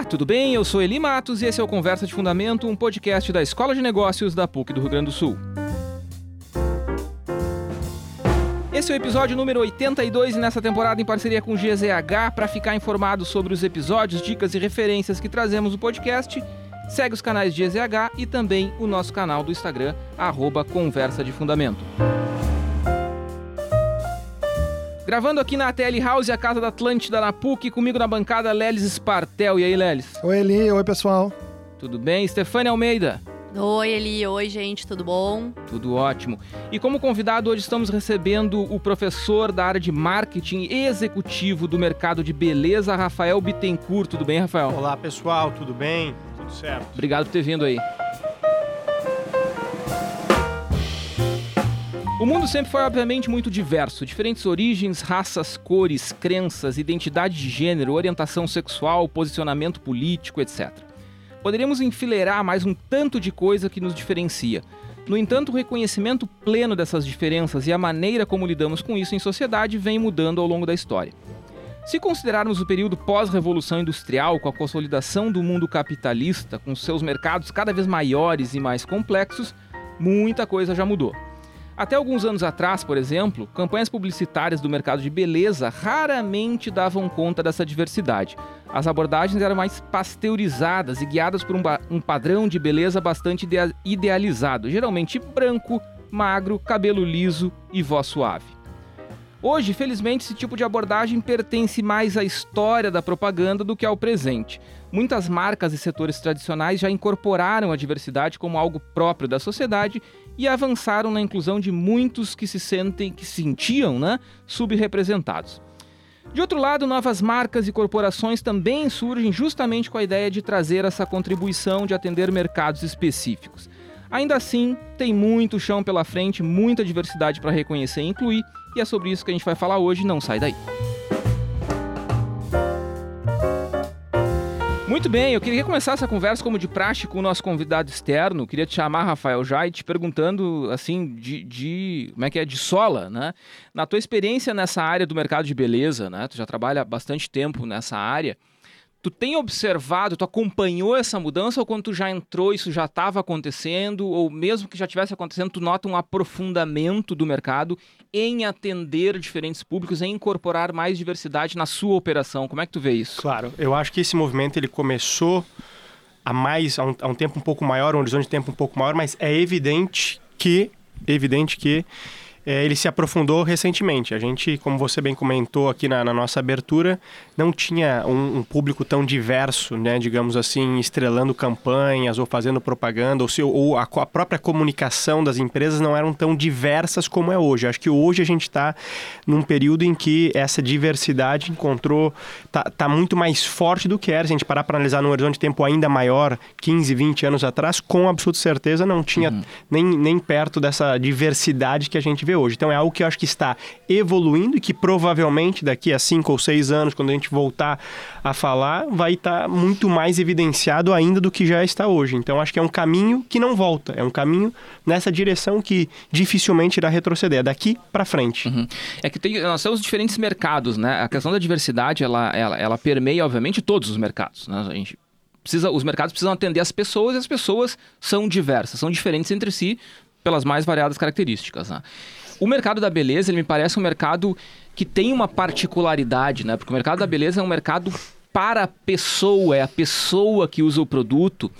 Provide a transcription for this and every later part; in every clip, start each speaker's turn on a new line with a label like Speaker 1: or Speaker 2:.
Speaker 1: Olá, tudo bem? Eu sou Eli Matos e esse é o Conversa de Fundamento, um podcast da Escola de Negócios da PUC do Rio Grande do Sul. Esse é o episódio número 82 e nessa temporada em parceria com o GZH para ficar informado sobre os episódios, dicas e referências que trazemos no podcast. Segue os canais GZH e também o nosso canal do Instagram, arroba Conversa de Fundamento. Gravando aqui na TL House, a casa da Atlântida na PUC, comigo na bancada, Lelis Spartel. E aí, Lelis?
Speaker 2: Oi, Eli. Oi, pessoal.
Speaker 1: Tudo bem? Stefania Almeida?
Speaker 3: Oi, Eli. Oi, gente. Tudo bom?
Speaker 1: Tudo ótimo. E como convidado, hoje estamos recebendo o professor da área de marketing executivo do mercado de beleza, Rafael Bittencourt. Tudo bem, Rafael?
Speaker 4: Olá, pessoal. Tudo bem? Tudo certo.
Speaker 1: Obrigado por ter vindo aí. O mundo sempre foi, obviamente, muito diverso. Diferentes origens, raças, cores, crenças, identidade de gênero, orientação sexual, posicionamento político, etc. Poderíamos enfileirar mais um tanto de coisa que nos diferencia. No entanto, o reconhecimento pleno dessas diferenças e a maneira como lidamos com isso em sociedade vem mudando ao longo da história. Se considerarmos o período pós-revolução industrial, com a consolidação do mundo capitalista, com seus mercados cada vez maiores e mais complexos, muita coisa já mudou. Até alguns anos atrás, por exemplo, campanhas publicitárias do mercado de beleza raramente davam conta dessa diversidade. As abordagens eram mais pasteurizadas e guiadas por um, um padrão de beleza bastante idealizado, geralmente branco, magro, cabelo liso e voz suave. Hoje, felizmente, esse tipo de abordagem pertence mais à história da propaganda do que ao presente. Muitas marcas e setores tradicionais já incorporaram a diversidade como algo próprio da sociedade e avançaram na inclusão de muitos que se sentem, que se sentiam, né, subrepresentados. De outro lado, novas marcas e corporações também surgem justamente com a ideia de trazer essa contribuição de atender mercados específicos. Ainda assim, tem muito chão pela frente, muita diversidade para reconhecer e incluir, e é sobre isso que a gente vai falar hoje, não sai daí. Muito bem, eu queria começar essa conversa como de praxe com o nosso convidado externo. Queria te chamar, Rafael Jai, te perguntando assim de, de, como é que é de sola, né? Na tua experiência nessa área do mercado de beleza, né? Tu já trabalha bastante tempo nessa área. Tu tem observado, tu acompanhou essa mudança ou quando tu já entrou isso já estava acontecendo ou mesmo que já tivesse acontecendo, tu nota um aprofundamento do mercado em atender diferentes públicos, em incorporar mais diversidade na sua operação? Como é que tu vê isso?
Speaker 4: Claro, eu acho que esse movimento ele começou há mais há um, há um tempo um pouco maior, um horizonte de tempo um pouco maior, mas é evidente que evidente que é, ele se aprofundou recentemente. A gente, como você bem comentou aqui na, na nossa abertura, não tinha um, um, público tão diverso, né, digamos assim, estrelando campanhas ou fazendo propaganda, ou, se, ou a, a, própria comunicação das empresas não eram tão diversas como é hoje. Acho que hoje a gente está num período em que essa diversidade encontrou, tá, tá muito mais forte do que era. Se a gente parar para analisar num horizonte de tempo ainda maior, 15, 20 anos atrás, com absoluta certeza não tinha uhum. nem, nem perto dessa diversidade que a gente vê hoje. Então é algo que eu acho que está evoluindo e que provavelmente daqui a cinco ou seis anos, quando a gente voltar a falar, vai estar muito mais evidenciado ainda do que já está hoje. Então acho que é um caminho que não volta, é um caminho nessa direção que dificilmente irá retroceder, é daqui para frente.
Speaker 1: Uhum. É que tem, nós temos diferentes mercados, né? A questão da diversidade, ela, ela, ela permeia, obviamente, todos os mercados. Né? A gente precisa, os mercados precisam atender as pessoas e as pessoas são diversas, são diferentes entre si pelas mais variadas características. Né? O mercado da beleza, ele me parece um mercado que tem uma particularidade, né? Porque o mercado da beleza é um mercado para a pessoa, é a pessoa que usa o produto.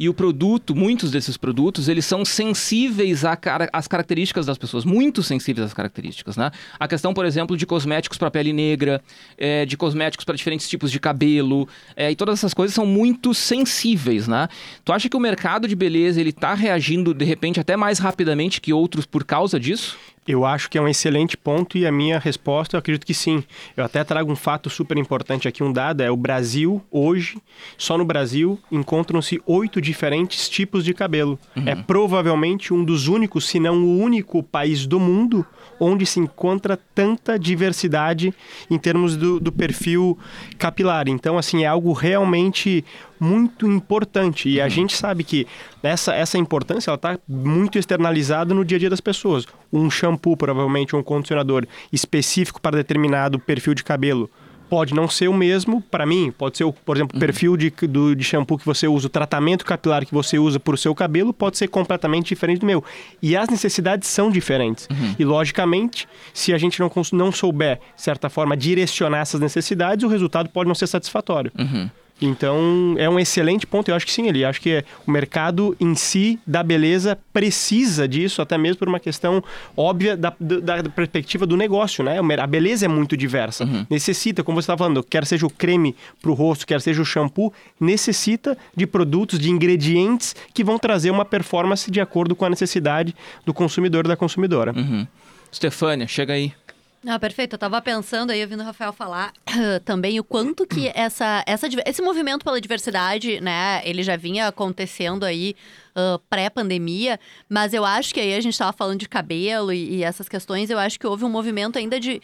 Speaker 1: E o produto, muitos desses produtos, eles são sensíveis às características das pessoas, muito sensíveis às características, né? A questão, por exemplo, de cosméticos para pele negra, é, de cosméticos para diferentes tipos de cabelo, é, e todas essas coisas são muito sensíveis, né? Tu acha que o mercado de beleza ele está reagindo de repente até mais rapidamente que outros por causa disso?
Speaker 4: Eu acho que é um excelente ponto e a minha resposta eu acredito que sim. Eu até trago um fato super importante aqui, um dado, é o Brasil, hoje, só no Brasil, encontram-se oito diferentes tipos de cabelo. Uhum. É provavelmente um dos únicos, se não o único país do mundo onde se encontra tanta diversidade em termos do, do perfil capilar. Então, assim, é algo realmente muito importante. E a uhum. gente sabe que essa, essa importância está muito externalizada no dia a dia das pessoas. Um shampoo, provavelmente, um condicionador específico para determinado perfil de cabelo pode não ser o mesmo para mim, pode ser, por exemplo, o perfil de, do, de shampoo que você usa, o tratamento capilar que você usa para o seu cabelo pode ser completamente diferente do meu. E as necessidades são diferentes.
Speaker 1: Uhum.
Speaker 4: E, logicamente, se a gente não, não souber, de certa forma, direcionar essas necessidades, o resultado pode não ser satisfatório.
Speaker 1: Uhum.
Speaker 4: Então, é um excelente ponto. Eu acho que sim, ele acho que o mercado em si da beleza precisa disso, até mesmo por uma questão óbvia da, da, da perspectiva do negócio, né? A beleza é muito diversa.
Speaker 1: Uhum.
Speaker 4: Necessita, como você estava falando, quer seja o creme para o rosto, quer seja o shampoo, necessita de produtos, de ingredientes que vão trazer uma performance de acordo com a necessidade do consumidor ou da consumidora.
Speaker 1: Uhum. Stefânia, chega aí.
Speaker 3: Ah, perfeito. Eu tava pensando aí, ouvindo o Rafael falar também o quanto que essa, essa, esse movimento pela diversidade, né, ele já vinha acontecendo aí uh, pré-pandemia, mas eu acho que aí a gente tava falando de cabelo e, e essas questões, eu acho que houve um movimento ainda de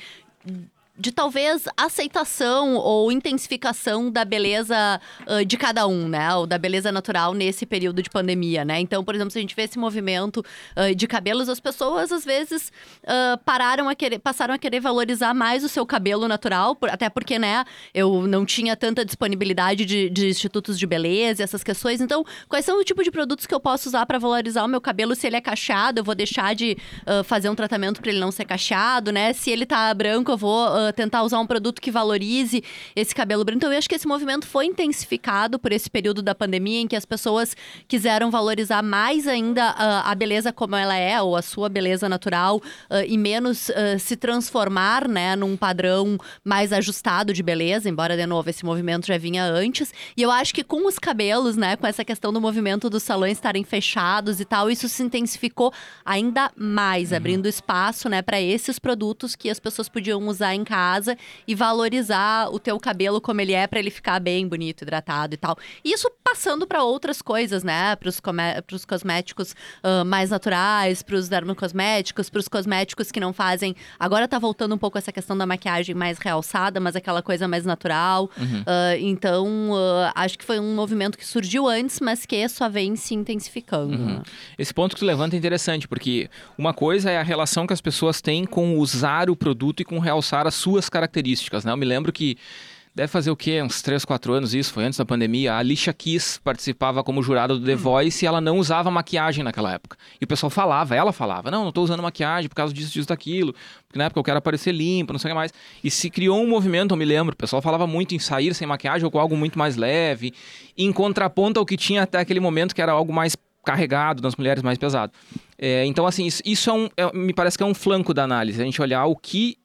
Speaker 3: de talvez aceitação ou intensificação da beleza uh, de cada um, né? Ou da beleza natural nesse período de pandemia, né? Então, por exemplo, se a gente vê esse movimento uh, de cabelos, as pessoas às vezes uh, pararam a querer, passaram a querer valorizar mais o seu cabelo natural, por, até porque, né, eu não tinha tanta disponibilidade de, de institutos de beleza, essas questões. Então, quais são o tipo de produtos que eu posso usar para valorizar o meu cabelo? Se ele é cacheado, eu vou deixar de fazer um tratamento para ele não ser cacheado, né? Se ele tá branco, eu vou tentar usar um produto que valorize esse cabelo branco. Então, eu acho que esse movimento foi intensificado por esse período da pandemia em que as pessoas quiseram valorizar mais ainda uh, a beleza como ela é, ou a sua beleza natural, uh, e menos uh, se transformar, né, num padrão mais ajustado de beleza, embora, de novo, esse movimento já vinha antes. E eu acho que com os cabelos, né, com essa questão do movimento dos salões estarem fechados e tal, isso se intensificou ainda mais, uhum. abrindo espaço, né, para esses produtos que as pessoas podiam usar em casa e valorizar o teu cabelo como ele é para ele ficar bem bonito, hidratado e tal. Isso passando para outras coisas, né? Para os cosméticos uh, mais naturais, para os dermocosméticos, para os cosméticos que não fazem. Agora tá voltando um pouco essa questão da maquiagem mais realçada, mas aquela coisa mais natural.
Speaker 1: Uhum.
Speaker 3: Uh, então, uh, acho que foi um movimento que surgiu antes, mas que só vem se intensificando.
Speaker 1: Uhum. Esse ponto que tu levanta é interessante, porque uma coisa é a relação que as pessoas têm com usar o produto e com realçar as suas características, né? Eu me lembro que deve fazer o quê? Uns 3, 4 anos isso, foi antes da pandemia. A Alicia Keys participava como jurada do The hum. Voice e ela não usava maquiagem naquela época. E o pessoal falava, ela falava, não, não tô usando maquiagem por causa disso, disso, daquilo. Porque na época eu quero aparecer limpa, não sei o que mais. E se criou um movimento, eu me lembro, o pessoal falava muito em sair sem maquiagem ou com algo muito mais leve, em contraponto ao que tinha até aquele momento, que era algo mais carregado das mulheres, mais pesado. É, então, assim, isso, isso é um, é, me parece que é um flanco da análise, a gente olhar o que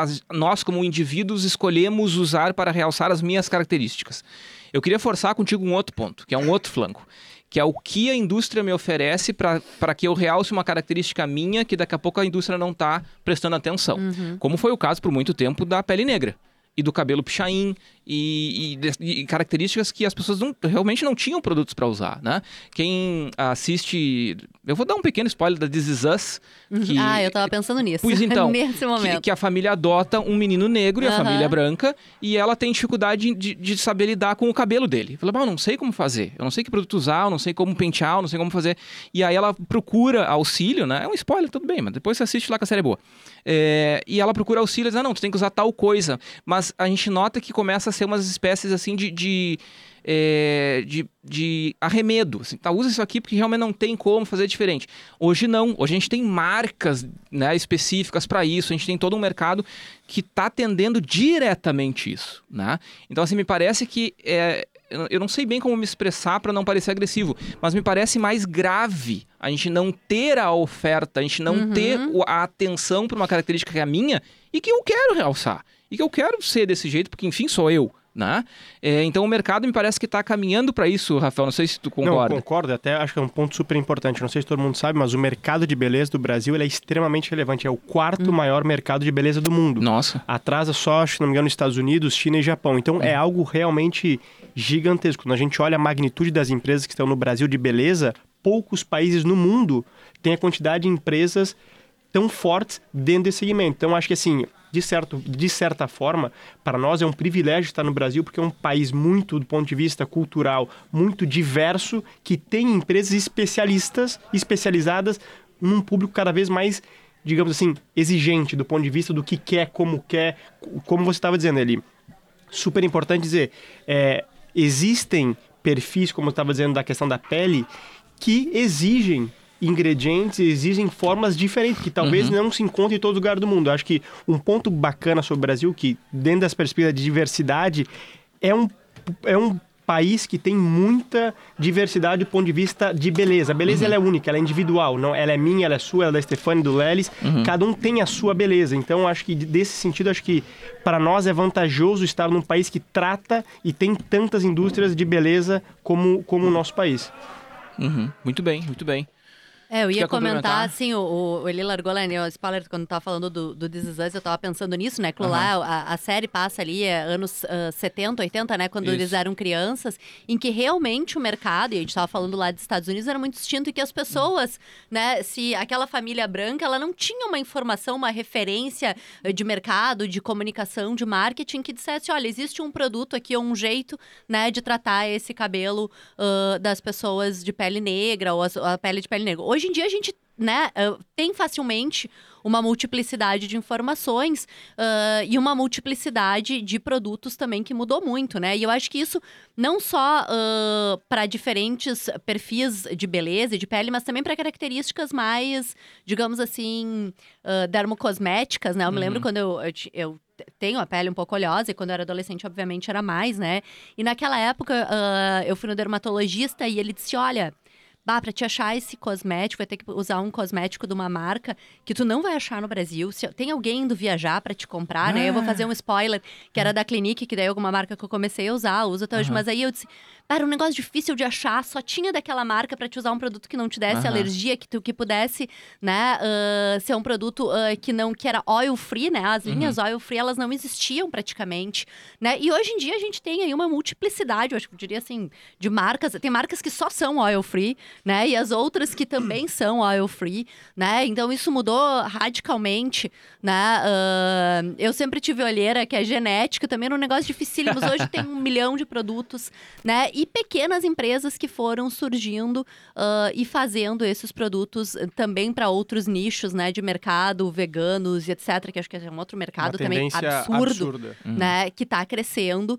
Speaker 1: as, nós, como indivíduos, escolhemos usar para realçar as minhas características. Eu queria forçar contigo um outro ponto, que é um outro flanco, que é o que a indústria me oferece para que eu realce uma característica minha que daqui a pouco a indústria não está prestando atenção. Uhum. Como foi o caso por muito tempo da pele negra e do cabelo pichain e, e, e, características que as pessoas não, realmente não tinham produtos para usar, né? Quem assiste, eu vou dar um pequeno spoiler da This Is Us.
Speaker 3: Uhum. Que, ah, eu tava pensando nisso.
Speaker 1: Pois então,
Speaker 3: Nesse momento.
Speaker 1: Que, que, a família adota um menino negro e a família branca e ela tem dificuldade de, de saber lidar com o cabelo dele. Fala, eu não sei como fazer, eu não sei que produto usar, eu não sei como pentear, eu não sei como fazer. E aí ela procura auxílio, né? É um spoiler, tudo bem, mas depois você assiste lá que a série é boa. É, e ela procura auxílio e diz, ah, não, tu tem que usar tal coisa. Mas a gente nota que começa a ser umas espécies assim de, de é, de, de arremedo. Assim, tá, usa isso aqui porque realmente não tem como fazer diferente. Hoje não. Hoje a gente tem marcas né, específicas para isso. A gente tem todo um mercado que está atendendo diretamente isso. Né? Então, assim, me parece que. É, eu não sei bem como me expressar para não parecer agressivo, mas me parece mais grave a gente não ter a oferta, a gente não uhum. ter a atenção para uma característica que é a minha e que eu quero realçar. E que eu quero ser desse jeito, porque enfim sou eu. Né? É, então o mercado me parece que está caminhando para isso, Rafael. Não sei se tu concorda.
Speaker 4: Não, concordo. Até acho que é um ponto super importante. Não sei se todo mundo sabe, mas o mercado de beleza do Brasil é extremamente relevante. É o quarto hum. maior mercado de beleza do mundo.
Speaker 1: Nossa.
Speaker 4: Atrasa só, se não me engano, Estados Unidos, China e Japão. Então hum. é algo realmente gigantesco. Quando a gente olha a magnitude das empresas que estão no Brasil de beleza, poucos países no mundo têm a quantidade de empresas tão fortes dentro desse segmento. Então acho que assim de, certo, de certa forma, para nós é um privilégio estar no Brasil, porque é um país muito, do ponto de vista cultural, muito diverso, que tem empresas especialistas, especializadas num público cada vez mais digamos assim, exigente do ponto de vista do que quer, como quer, como você estava dizendo ali. super importante dizer, é, existem perfis, como eu estava dizendo da questão da pele, que exigem ingredientes, exigem formas diferentes, que talvez uhum. não se encontrem em todo lugar do mundo. Eu acho que um ponto bacana sobre o Brasil, que dentro das perspectivas de diversidade, é um, é um país que tem muita diversidade do ponto de vista de beleza. A beleza uhum. ela é única, ela é individual. Não, ela é minha, ela é sua, ela é da Stefani, do Lelis. Uhum. Cada um tem a sua beleza. Então, acho que desse sentido, acho que para nós é vantajoso estar num país que trata e tem tantas indústrias de beleza como, como o nosso país.
Speaker 1: Uhum. Muito bem, muito bem.
Speaker 3: É, eu ia comentar, assim, o, o, ele largou lá, né, o spoiler, quando tava falando do, do This Is Us, eu tava pensando nisso, né, que uhum. lá a, a, série passa ali, é, anos uh, 70, 80, né, quando Isso. eles eram crianças, em que realmente o mercado, e a gente tava falando lá dos Estados Unidos, era muito distinto e que as pessoas, né, se aquela família branca, ela não tinha uma informação, uma referência eh, de mercado, de comunicação, de marketing, que dissesse, olha, existe um produto aqui, ou um jeito, né, de tratar esse cabelo uh, das pessoas de pele negra, ou a, a pele de pele negra. Hoje hoje em dia a gente né, uh, tem facilmente uma multiplicidade de informações uh, e uma multiplicidade de produtos também que mudou muito, né? E eu acho que isso não só uh, para diferentes perfis de beleza e de pele, mas também para características mais, digamos assim, uh, dermocosméticas, né? Eu me lembro uhum. quando eu, eu, eu tenho a pele um pouco oleosa e quando eu era adolescente, obviamente, era mais, né? E naquela época, eu fui no dermatologista e ele disse: olha, bah, pra te achar esse cosmético, vai ter que usar um cosmético de uma marca que tu não vai achar no Brasil. Se tem alguém indo viajar para te comprar, ah. né? Eu vou fazer um spoiler, que era da Clinique, que daí é alguma marca que eu comecei a usar, uso até hoje. Uhum. Mas aí eu disse, era um negócio difícil de achar, só tinha daquela marca para te usar um produto que não te desse uhum. alergia, que tu que pudesse, né, uh, ser um produto uh, que não que era oil free, né? As linhas uhum. oil free elas não existiam praticamente, né? E hoje em dia a gente tem aí uma multiplicidade, eu acho que eu diria assim, de marcas, tem marcas que só são oil free, né? E as outras que também são oil free, né? Então isso mudou radicalmente, né? Uh, eu sempre tive olheira que é genética, também era um negócio dificílimo, mas hoje tem um milhão de produtos, né? E pequenas empresas que foram surgindo uh, e fazendo esses produtos também para outros nichos, né? De mercado, veganos e etc. Que acho que é um outro mercado também absurdo, absurda. né? Uhum. Que está crescendo.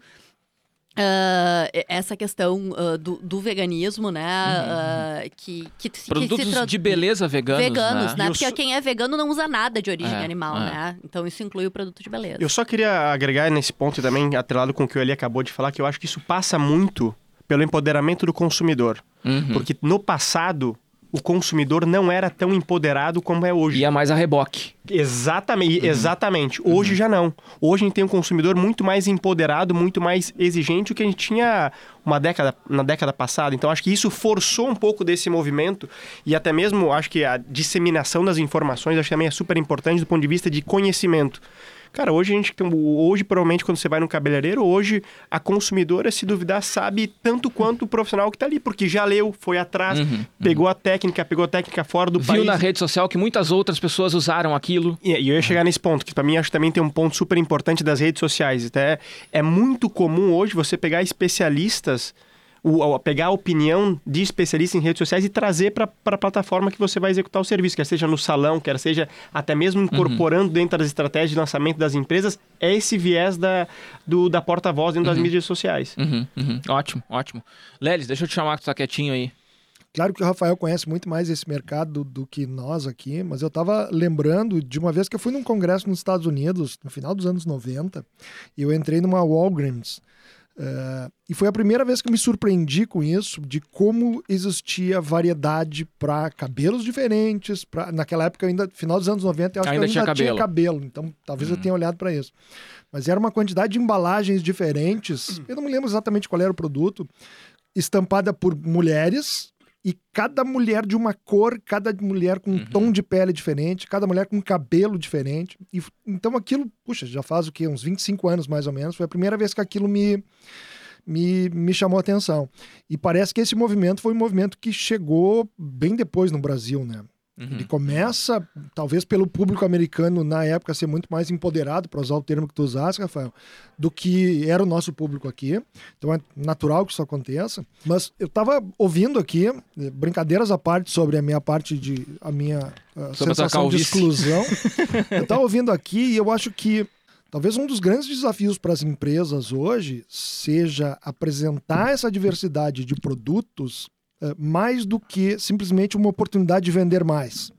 Speaker 3: Uh, essa questão uh, do, do, veganismo, né? Uhum. Uh, que, que,
Speaker 1: Produtos que de beleza veganos.
Speaker 3: Veganos, né? né? Porque quem é vegano não usa nada de origem é, animal, é. né? Então isso inclui o produto de beleza.
Speaker 4: Eu só queria agregar nesse ponto também, atrelado com o que o Eli acabou de falar, que eu acho que isso passa muito pelo empoderamento do consumidor. Uhum. Porque no passado, o consumidor não era tão empoderado como é hoje.
Speaker 1: Ia mais a reboque.
Speaker 4: Exatamente, uhum. exatamente. Hoje uhum. já não. Hoje a gente tem um consumidor muito mais empoderado, muito mais exigente do que a gente tinha uma década, na década passada. Então acho que isso forçou um pouco desse movimento e até mesmo acho que a disseminação das informações acho que também é super importante do ponto de vista de conhecimento. Cara, hoje a gente tem. Hoje, provavelmente, quando você vai no cabeleireiro, hoje a consumidora, se duvidar, sabe tanto quanto o profissional que está ali, porque já leu, foi atrás, uhum, uhum. pegou uhum. a técnica, pegou a técnica fora do
Speaker 1: Viu
Speaker 4: país.
Speaker 1: Viu na rede social que muitas outras pessoas usaram aquilo.
Speaker 4: E, e eu ia chegar nesse ponto, que para mim acho que também tem um ponto super importante das redes sociais. Até é muito comum hoje você pegar especialistas o, pegar a opinião de especialistas em redes sociais e trazer para a plataforma que você vai executar o serviço, quer seja no salão, quer seja até mesmo uhum. incorporando uhum. dentro das estratégias de lançamento das empresas, é esse viés da, do, da porta-voz dentro uhum. das mídias sociais.
Speaker 1: Uhum. uhum. Ótimo, ótimo. Lelis, deixa eu te chamar que tu tá quietinho aí.
Speaker 2: Claro que o Rafael conhece muito mais esse mercado do, do que nós aqui, mas eu estava lembrando de uma vez que eu fui num congresso nos Estados Unidos, no final dos anos 90, e eu entrei numa Walgreens. Uh, e foi a primeira vez que eu me surpreendi com isso, de como existia variedade para cabelos diferentes. Pra, naquela época, ainda, final dos anos 90, eu acho ainda que eu ainda tinha cabelo. tinha cabelo. Então, talvez eu uhum. tenha olhado para isso. Mas era uma quantidade de embalagens diferentes. Eu não me lembro exatamente qual era o produto. Estampada por mulheres, e cada mulher de uma cor, cada mulher com um uhum. tom de pele diferente, cada mulher com um cabelo diferente. E, então aquilo, puxa, já faz o quê? Uns 25 anos mais ou menos. Foi a primeira vez que aquilo me, me, me chamou a atenção. E parece que esse movimento foi um movimento que chegou bem depois no Brasil, né? Uhum. Ele começa, talvez pelo público americano na época ser muito mais empoderado, para usar o termo que tu usaste, Rafael, do que era o nosso público aqui. Então é natural que isso aconteça. Mas eu estava ouvindo aqui, brincadeiras à parte sobre a minha parte de. a minha uh, sensação de exclusão. eu estava ouvindo aqui e eu acho que Talvez um dos grandes desafios para as empresas hoje seja apresentar essa diversidade de produtos mais do que simplesmente uma oportunidade de vender mais.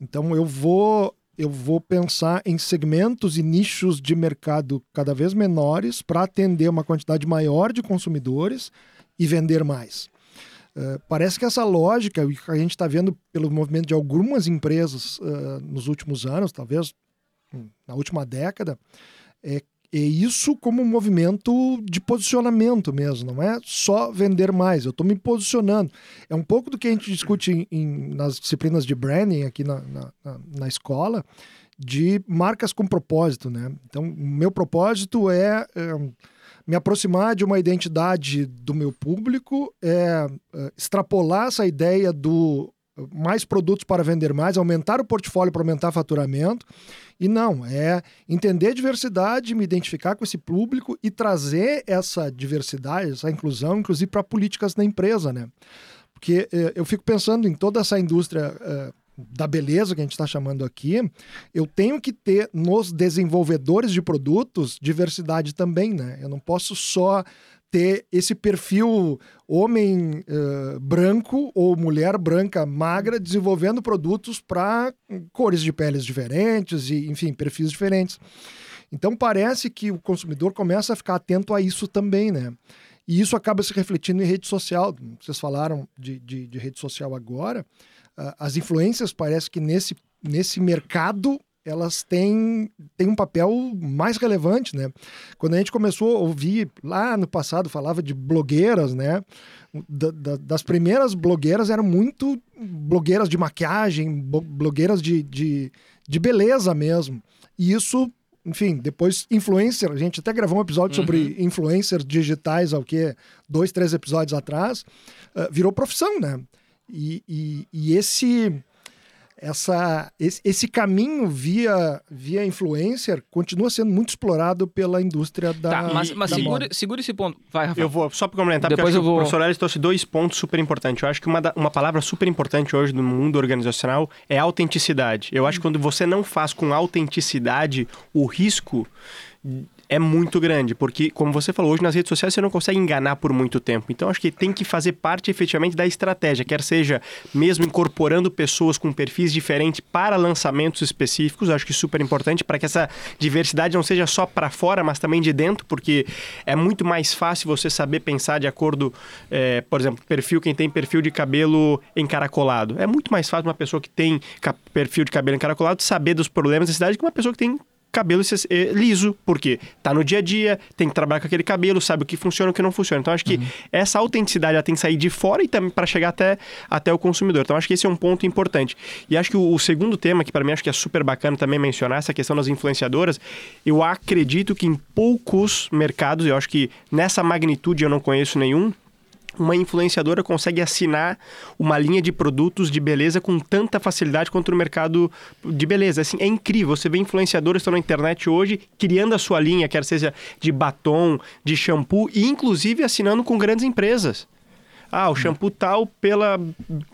Speaker 2: Então eu vou eu vou pensar em segmentos e nichos de mercado cada vez menores para atender uma quantidade maior de consumidores e vender mais. Uh, parece que essa lógica, que a gente está vendo pelo movimento de algumas empresas uh, nos últimos anos, talvez hum, na última década, é é isso como um movimento de posicionamento mesmo, não é só vender mais, eu estou me posicionando. É um pouco do que a gente discute em, em, nas disciplinas de branding aqui na, na, na, escola, de marcas com propósito, né? Então, meu propósito é, é me aproximar de uma identidade do meu público, é, é extrapolar essa ideia do mais produtos para vender mais, aumentar o portfólio para aumentar faturamento. E não, é entender a diversidade, me identificar com esse público e trazer essa diversidade, essa inclusão, inclusive para políticas da empresa, né? Porque eh, eu fico pensando em toda essa indústria eh, da beleza que a gente está chamando aqui, eu tenho que ter nos desenvolvedores de produtos diversidade também, né? Eu não posso só ter esse perfil homem uh, branco ou mulher branca magra desenvolvendo produtos para cores de peles diferentes e, enfim, perfis diferentes. Então parece que o consumidor começa a ficar atento a isso também, né? E isso acaba se refletindo em rede social. Vocês falaram de, de, de rede social agora. Uh, as influências parece que nesse, nesse mercado elas têm, têm um papel mais relevante, né? Quando a gente começou a ouvir, lá no passado, falava de blogueiras, né? Da, da, das primeiras blogueiras eram muito blogueiras de maquiagem, blogueiras de, de, de beleza mesmo. E isso, enfim, depois influencer, a gente até gravou um episódio uhum. sobre influencers digitais, ao que dois, três episódios atrás, uh, virou profissão, né? E, e, e esse essa, esse, esse, caminho via, via influencer continua sendo muito explorado pela indústria da
Speaker 1: Tá, mas, mas
Speaker 2: da
Speaker 1: segura, segura, esse ponto. Vai, Rafael.
Speaker 4: Eu vou, só para complementar, Depois eu vou... o professor Ellis trouxe dois pontos super importantes. Eu acho que uma, da, uma palavra super importante hoje no mundo organizacional é autenticidade. Eu acho que quando você não faz com autenticidade, o risco é muito grande, porque, como você falou, hoje nas redes sociais você não consegue enganar por muito tempo. Então, acho que tem que fazer parte efetivamente da estratégia, quer seja mesmo incorporando pessoas com perfis diferentes para lançamentos específicos, acho que super importante para que essa diversidade não seja só para fora, mas também de dentro, porque é muito mais fácil você saber pensar de acordo, é, por exemplo, perfil, quem tem perfil de cabelo encaracolado. É muito mais fácil uma pessoa que tem perfil de cabelo encaracolado saber dos problemas da cidade que uma pessoa que tem cabelo eh, liso, porque tá no dia a dia, tem que trabalhar com aquele cabelo, sabe o que funciona e o que não funciona. Então, acho que uhum. essa autenticidade ela tem que sair de fora e também para chegar até, até o consumidor. Então, acho que esse é um ponto importante. E acho que o, o segundo tema, que para mim acho que é super bacana também mencionar, essa questão das influenciadoras, eu acredito que em poucos mercados, eu acho que nessa magnitude eu não conheço nenhum, uma influenciadora consegue assinar uma linha de produtos de beleza com tanta facilidade quanto no mercado de beleza. Assim, é incrível. Você vê influenciadoras que estão na internet hoje criando a sua linha, quer seja de batom, de shampoo, e inclusive assinando com grandes empresas. Ah, o shampoo tal pela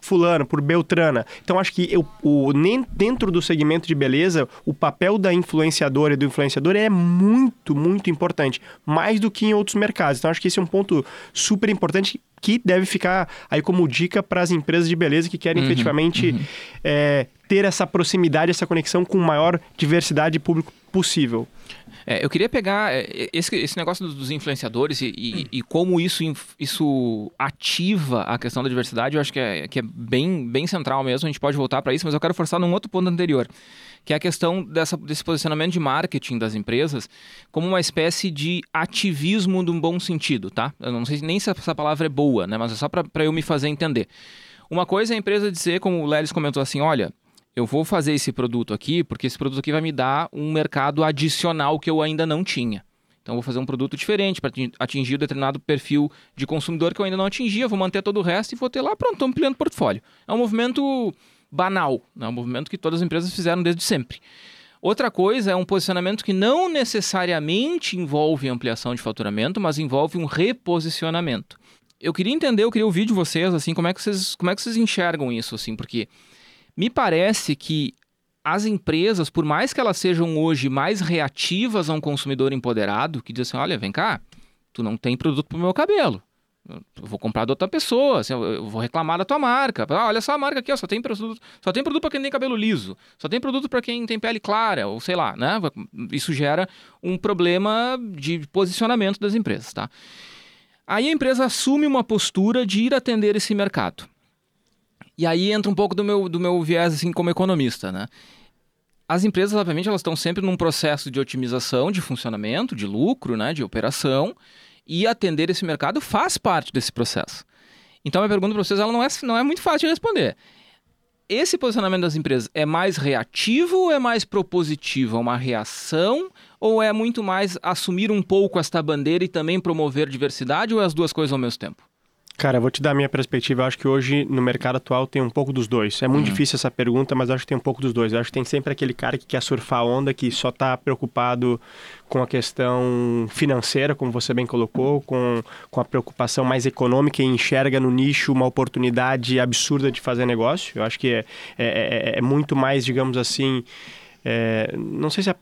Speaker 4: fulana, por Beltrana. Então acho que eu, o, nem dentro do segmento de beleza, o papel da influenciadora e do influenciador é muito, muito importante. Mais do que em outros mercados. Então acho que esse é um ponto super importante que deve ficar aí como dica para as empresas de beleza que querem uhum, efetivamente uhum. É, ter essa proximidade, essa conexão com maior diversidade de público possível.
Speaker 1: É, eu queria pegar é, esse, esse negócio dos influenciadores e, e, e, como isso, isso ativa a questão da diversidade, eu acho que é, que é bem, bem central mesmo. A gente pode voltar para isso, mas eu quero forçar num outro ponto anterior, que é a questão dessa, desse posicionamento de marketing das empresas como uma espécie de ativismo num bom sentido, tá? Eu não sei nem se essa palavra é boa, né? Mas é só para eu me fazer entender. Uma coisa é a empresa dizer, como o Lelis comentou assim, olha, eu vou fazer esse produto aqui porque esse produto aqui vai me dar um mercado adicional que eu ainda não tinha. Então, vou fazer um produto diferente para atingir um determinado perfil de consumidor que eu ainda não atingia, vou manter todo o resto e vou ter lá, pronto, estou ampliando o portfólio. É um movimento banal, é um movimento que todas as empresas fizeram desde sempre. Outra coisa é um posicionamento que não necessariamente envolve ampliação de faturamento, mas envolve um reposicionamento. Eu queria entender, eu queria ouvir de vocês, assim, como é que vocês, como é que vocês enxergam isso, assim, porque me parece que as empresas, por mais que elas sejam hoje mais reativas a um consumidor empoderado, que diz assim, olha, vem cá, tu não tem produto pro meu cabelo. Eu vou comprar de outra pessoa, assim, eu vou reclamar da tua marca. Ah, olha só a marca aqui, ó, só tem produto, só tem produto para quem tem cabelo liso, só tem produto para quem tem pele clara, ou sei lá, né? Isso gera um problema de posicionamento das empresas, tá? Aí a empresa assume uma postura de ir atender esse mercado. E aí entra um pouco do meu, do meu viés assim como economista, né? As empresas, obviamente, elas estão sempre num processo de otimização, de funcionamento, de lucro, né, de operação, e atender esse mercado faz parte desse processo. Então, a pergunta para vocês ela não é, não é muito fácil de responder. Esse posicionamento das empresas é mais reativo ou é mais propositivo? É uma reação ou é muito mais assumir um pouco esta bandeira e também promover diversidade ou é as duas coisas ao mesmo tempo?
Speaker 4: Cara, eu vou te dar a minha perspectiva. Eu acho que hoje, no mercado atual, tem um pouco dos dois. É muito uhum. difícil essa pergunta, mas acho que tem um pouco dos dois. Eu acho que tem sempre aquele cara que quer surfar a onda, que só está preocupado com a questão financeira, como você bem colocou, com, com a preocupação mais econômica e enxerga no nicho uma oportunidade absurda de fazer negócio. Eu acho que é, é, é, é muito mais, digamos assim. É, não sei se é,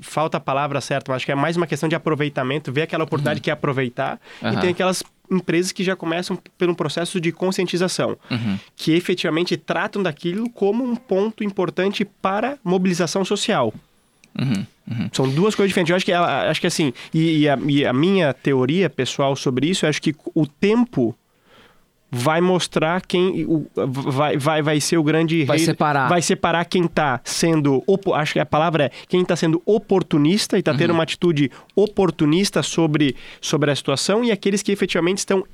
Speaker 4: falta a palavra certa, mas acho que é mais uma questão de aproveitamento, ver aquela oportunidade uhum. que é aproveitar. Uhum. E tem aquelas empresas que já começam pelo processo de conscientização, uhum. que efetivamente tratam daquilo como um ponto importante para mobilização social. Uhum, uhum. São duas coisas diferentes. Eu acho que, acho que assim, e, e, a, e, a, minha teoria pessoal sobre isso, eu acho que o tempo vai mostrar quem o, vai, vai, vai ser o grande
Speaker 1: vai
Speaker 4: rei,
Speaker 1: separar
Speaker 4: vai separar quem está sendo acho que a palavra é quem está sendo oportunista e está uhum. tendo uma atitude oportunista sobre, sobre a situação e aqueles que efetivamente estão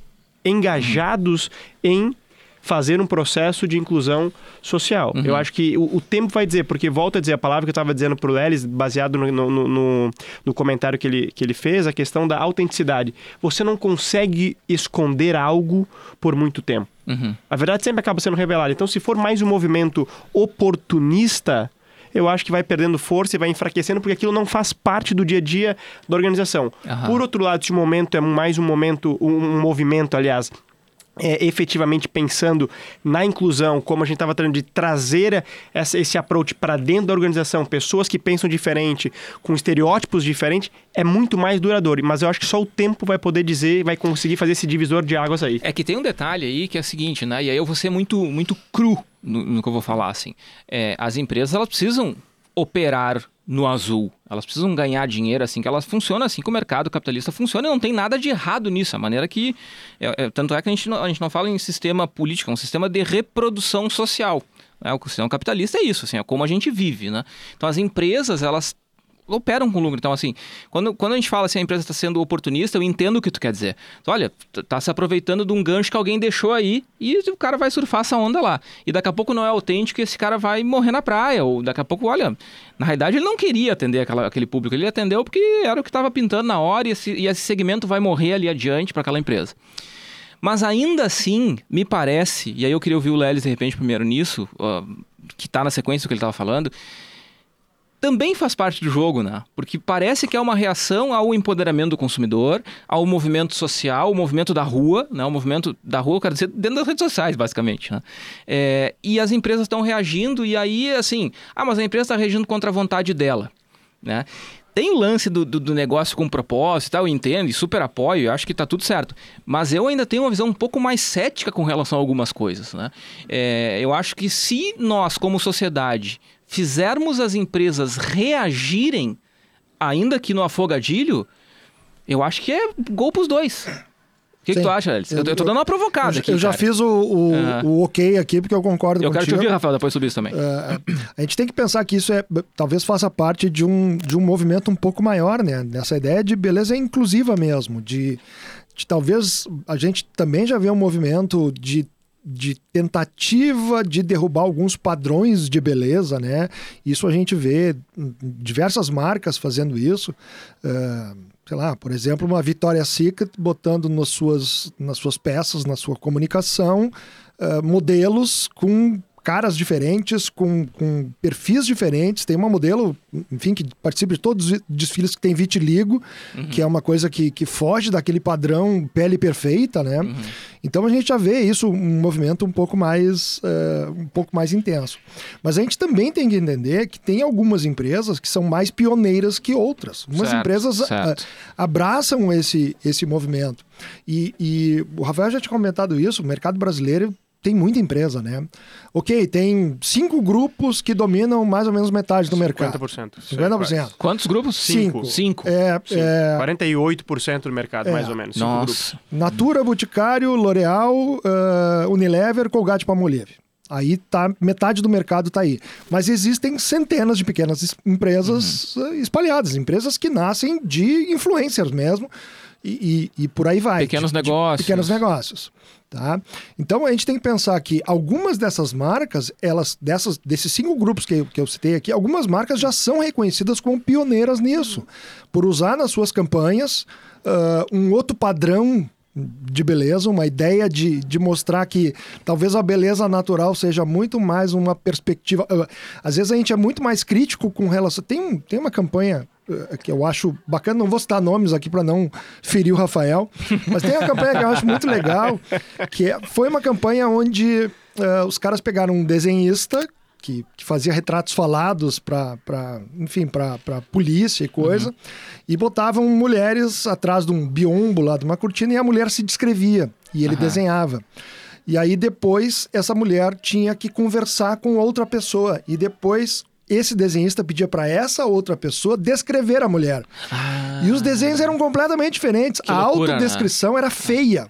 Speaker 4: engajados uhum. em fazer um processo de inclusão social. Uhum. Eu acho que o, o, tempo vai dizer, porque volta a dizer a palavra que eu estava dizendo para o Lelis, baseado no, no, no, no, comentário que ele, que ele fez, a questão da autenticidade. Você não consegue esconder algo por muito tempo. Uhum. A verdade sempre acaba sendo revelada. Então, se for mais um movimento oportunista, eu acho que vai perdendo força e vai enfraquecendo, porque aquilo não faz parte do dia a dia da organização. Uhum. Por outro lado, esse momento é mais um momento, um movimento, aliás, é, efetivamente pensando na inclusão, como a gente estava tratando de trazer essa, esse approach para dentro da organização, pessoas que pensam diferente, com estereótipos diferentes, é muito mais duradouro. Mas eu acho que só o tempo vai poder dizer, vai conseguir fazer esse divisor de águas aí.
Speaker 1: É que tem um detalhe aí que é o seguinte, né? E aí eu vou ser muito, muito cru no, no que eu vou falar, assim. É, as empresas, elas precisam operar no azul. Elas precisam ganhar dinheiro assim, que elas funcionam assim que o mercado capitalista funciona e não tem nada de errado nisso. A maneira que. É, é, tanto é que a gente, não, a gente não fala em sistema político, é um sistema de reprodução social. Né? O sistema capitalista é isso, assim, é como a gente vive. Né? Então as empresas, elas operam com lucro. Então, assim, quando, quando a gente fala assim, a empresa está sendo oportunista, eu entendo o que tu quer dizer. Olha, tá se aproveitando de um gancho que alguém deixou aí e o cara vai surfar essa onda lá. E daqui a pouco não é autêntico e esse cara vai morrer na praia. Ou daqui a pouco, olha, na realidade ele não queria atender aquela, aquele público, ele atendeu porque era o que estava pintando na hora e esse, e esse segmento vai morrer ali adiante para aquela empresa. Mas ainda assim, me parece, e aí eu queria ouvir o Lelis de repente primeiro nisso, uh, que está na sequência do que ele estava falando, também faz parte do jogo, né? Porque parece que é uma reação ao empoderamento do consumidor, ao movimento social, o movimento da rua, né? O movimento da rua, dizer, dentro das redes sociais, basicamente, né? É, e as empresas estão reagindo, e aí, assim, ah, mas a empresa está reagindo contra a vontade dela, né? Tem lance do, do, do, negócio com propósito tal, eu entendo e super apoio, eu acho que está tudo certo. Mas eu ainda tenho uma visão um pouco mais cética com relação a algumas coisas, né? É, eu acho que se nós, como sociedade, fizermos as empresas reagirem, ainda que no afogadilho, eu acho que é gol pros dois. O que, que, tu acha, Alice? Eu, eu tô dando uma provocada
Speaker 2: eu,
Speaker 1: aqui.
Speaker 2: Eu já
Speaker 1: cara.
Speaker 2: fiz o, o, uh, o, ok aqui, porque eu concordo
Speaker 1: eu
Speaker 2: contigo.
Speaker 1: Eu quero te ouvir, Rafael, depois subir isso também.
Speaker 2: Uh, a gente tem que pensar que isso é talvez faça parte de um, de um movimento um pouco maior, né? Nessa ideia de beleza inclusiva mesmo, de, de talvez a gente também já vê um movimento de de tentativa de derrubar alguns padrões de beleza, né? Isso a gente vê diversas marcas fazendo isso. Uh, sei lá, por exemplo, uma Victoria's Secret botando nas suas, nas suas peças, na sua comunicação, uh, modelos com caras diferentes, com, com perfis diferentes. Tem uma modelo, enfim, que participa de todos os desfiles que tem vitiligo, uhum. que é uma coisa que, que foge daquele padrão pele perfeita, né? Uhum. Então a gente já vê isso, um movimento um pouco mais, uh, um pouco mais intenso. Mas a gente também tem que entender que tem algumas empresas que são mais pioneiras que outras. Umas certo, empresas uh, abraçam esse, esse movimento. E, e o Rafael já tinha comentado isso, o mercado brasileiro tem muita empresa, né? Ok, tem cinco grupos que dominam mais ou menos metade do 50%, mercado.
Speaker 4: 50%.
Speaker 2: 50%.
Speaker 1: Quantos grupos?
Speaker 2: Cinco.
Speaker 1: Cinco.
Speaker 2: É, é...
Speaker 4: 48% do mercado, é. mais ou menos.
Speaker 1: Nossa. Grupos.
Speaker 2: Natura, Boticário, L'Oreal, uh, Unilever, Colgate Palmolive. Aí tá metade do mercado tá aí. Mas existem centenas de pequenas empresas uhum. espalhadas, empresas que nascem de influencers mesmo. E, e, e por aí vai.
Speaker 1: Pequenos de, negócios.
Speaker 2: De pequenos negócios. Tá? Então a gente tem que pensar que algumas dessas marcas, elas dessas, desses cinco grupos que, que eu citei aqui, algumas marcas já são reconhecidas como pioneiras nisso, por usar nas suas campanhas uh, um outro padrão de beleza, uma ideia de, de mostrar que talvez a beleza natural seja muito mais uma perspectiva. Uh, às vezes a gente é muito mais crítico com relação. Tem, tem uma campanha que eu acho bacana, não vou citar nomes aqui para não ferir o Rafael, mas tem uma campanha que eu acho muito legal, que é, foi uma campanha onde uh, os caras pegaram um desenhista que, que fazia retratos falados para, enfim, para polícia e coisa, uhum. e botavam mulheres atrás de um biombo lá de uma cortina e a mulher se descrevia e ele uhum. desenhava. E aí depois essa mulher tinha que conversar com outra pessoa e depois esse desenhista pedia para essa outra pessoa descrever a mulher. Ah. E os desenhos eram completamente diferentes. A loucura, autodescrição né? era feia.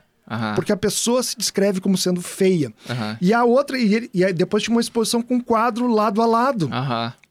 Speaker 2: Porque a pessoa se descreve como sendo feia. E a outra, e, e depois tinha uma exposição com um quadro lado a lado.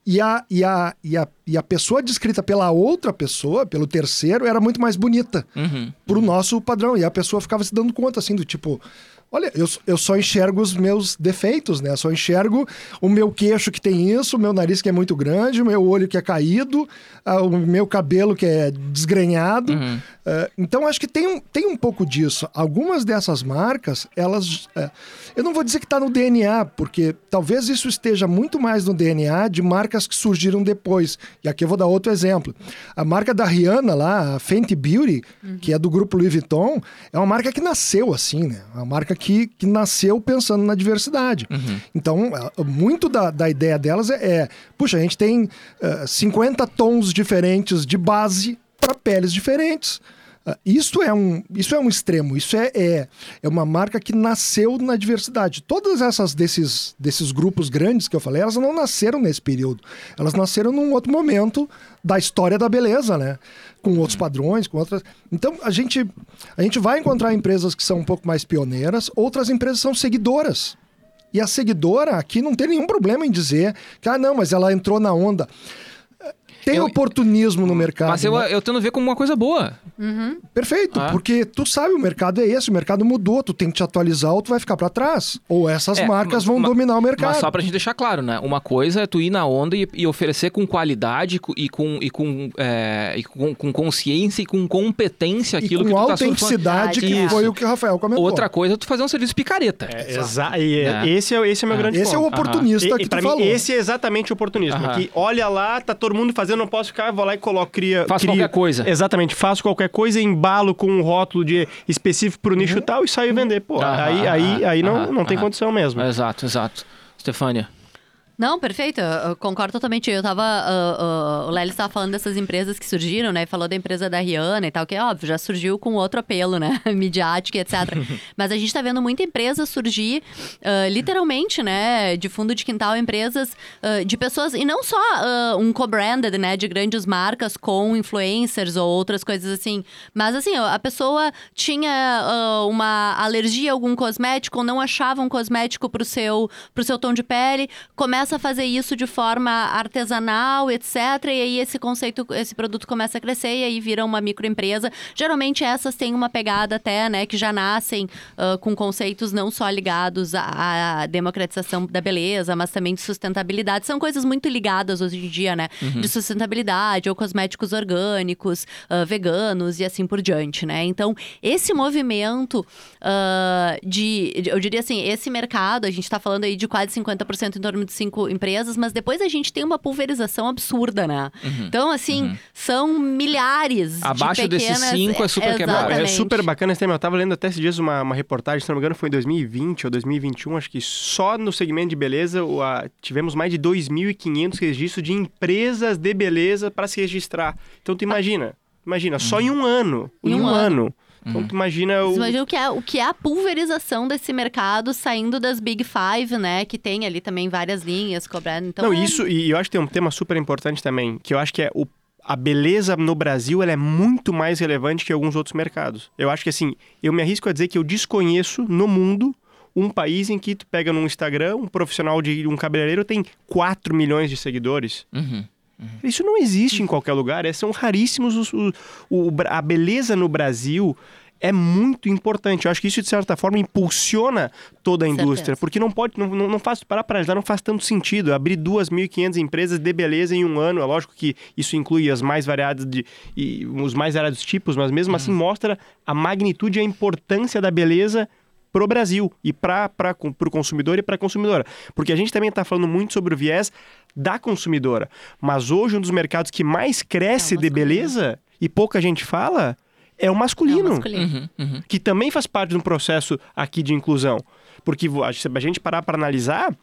Speaker 2: E, a, e, a, e, a, e a pessoa descrita pela outra pessoa, pelo terceiro, era muito mais bonita uhum. pro nosso padrão. E a pessoa ficava se dando conta, assim, do tipo, Olha, eu, eu só enxergo os meus defeitos, né? Só enxergo o meu queixo que tem isso, o meu nariz que é muito grande, o meu olho que é caído, o meu cabelo que é desgrenhado. Uhum. Uh, então, acho que tem um, tem um pouco disso. Algumas dessas marcas, elas. Uh, eu não vou dizer que está no DNA, porque talvez isso esteja muito mais no DNA de marcas que surgiram depois. E aqui eu vou dar outro exemplo. A marca da Rihanna lá, a Fenty Beauty, uhum. que é do grupo Louis Vuitton, é uma marca que nasceu assim, né? Uma marca que, que nasceu pensando na diversidade. Uhum. Então, é, muito da, da ideia delas é, é, puxa, a gente tem uh, eh, 50 tons diferentes de base para peles diferentes. Uh, isso, é um, isso é um extremo, isso é, é, é uma marca que nasceu na diversidade. Todas essas desses, desses grupos grandes que eu falei, elas não nasceram nesse período. Elas nasceram num outro momento da história da beleza, né? Com outros padrões, com outras. Então a gente, a gente vai encontrar empresas que são um pouco mais pioneiras, outras empresas são seguidoras. E a seguidora aqui não tem nenhum problema em dizer que, ah, não, mas ela entrou na onda. Tem eu, oportunismo no mercado.
Speaker 1: Mas eu, né? eu tendo a ver como uma coisa boa.
Speaker 2: Uhum. Perfeito, ah. porque tu sabe, o mercado é esse, o mercado mudou, tu tem que te atualizar ou tu vai ficar para trás. Ou essas é, marcas vão dominar o mercado.
Speaker 1: Mas só pra gente deixar claro, né? Uma coisa é tu ir na onda e, e oferecer com qualidade e com, e com, é, e com, com, consciência e com competência aquilo
Speaker 2: e
Speaker 1: com
Speaker 2: que tu tá autenticidade, que Isso. foi o que o Rafael comentou.
Speaker 1: Outra coisa é tu fazer um serviço picareta.
Speaker 4: É, exa e, é. Esse, é, esse é o meu grande
Speaker 2: Esse
Speaker 4: ponto.
Speaker 2: é o oportunista que tu
Speaker 4: mim,
Speaker 2: falou.
Speaker 4: Esse é exatamente o oportunismo. Que olha lá, tá todo mundo fazendo, não posso ficar, vou lá e coloco, cria...
Speaker 1: Faço
Speaker 4: cria,
Speaker 1: qualquer coisa.
Speaker 4: Exatamente, faço qualquer coisa, embalo com um rótulo de específico pro nicho uhum. tal e saio vender. Pô, aí, aí, aí não, não tem condição mesmo.
Speaker 1: Exato, exato. Stefânia.
Speaker 3: Não, perfeito. Eu concordo totalmente. Eu tava. Uh, uh, o Lely estava falando dessas empresas que surgiram, né? Falou da empresa da Rihanna e tal, que óbvio, já surgiu com outro apelo, né? Midiático e etc. Mas a gente está vendo muita empresa surgir, uh, literalmente, né? De fundo de quintal, empresas de pessoas. E não só um co-branded, né? De grandes marcas com influencers ou outras coisas assim. Mas assim, a pessoa tinha uma alergia a algum cosmético ou não achava um cosmético pro seu, pro seu tom de pele, começa começa a fazer isso de forma artesanal, etc. E aí esse conceito, esse produto começa a crescer e aí vira uma microempresa. Geralmente essas têm uma pegada até, né, que já nascem uh, com conceitos não só ligados à, à, democratização da beleza, mas também de sustentabilidade. São coisas muito ligadas hoje em dia, né? Uhum. De sustentabilidade ou cosméticos orgânicos, uh, veganos e assim por diante, né? Então, esse movimento uh, de, eu diria assim, esse mercado, a gente está falando aí de quase 50% em torno de cinco empresas, mas depois a gente tem uma pulverização absurda, né? Uhum. Então, assim, uhum. são milhares
Speaker 1: Abaixo
Speaker 3: de pequenas...
Speaker 1: desses cinco é super quebrado.
Speaker 4: É super bacana esse tema. Eu tava lendo até esses dias uma, uma reportagem, se não me engano, foi em 2020 ou 2021, acho que só no segmento de beleza o, a, tivemos mais de 2.500 registros de empresas de beleza para se registrar. Então, tu imagina, imagina, uhum. só em um ano, em, em um, um, ano. ano então, tu imagina o...
Speaker 3: imagina o que, é, o que é a pulverização desse mercado saindo das Big Five, né? Que tem ali também várias linhas cobrando. Então,
Speaker 4: Não,
Speaker 3: é...
Speaker 4: isso, e eu acho que tem um tema super importante também, que eu acho que é o a beleza no Brasil ela é muito mais relevante que alguns outros mercados. Eu acho que assim, eu me arrisco a dizer que eu desconheço no mundo um país em que tu pega no Instagram, um profissional de um cabeleireiro tem 4 milhões de seguidores. Uhum. Isso não existe em qualquer lugar, é, são raríssimos os, o, o, a beleza no Brasil é muito importante. Eu acho que isso, de certa forma, impulsiona toda a indústria. Certeza. Porque não pode, não, não faz, parar para ajudar, não faz tanto sentido. Abrir 2.500 empresas de beleza em um ano, é lógico que isso inclui as mais variadas de, e os mais variados tipos, mas mesmo assim uhum. mostra a magnitude e a importância da beleza pro Brasil e para o consumidor e para a consumidora. Porque a gente também está falando muito sobre o viés da consumidora. Mas hoje um dos mercados que mais cresce é de beleza e pouca gente fala é o masculino. É o masculino. Uhum, uhum. Que também faz parte de um processo aqui de inclusão. Porque se a gente parar para analisar,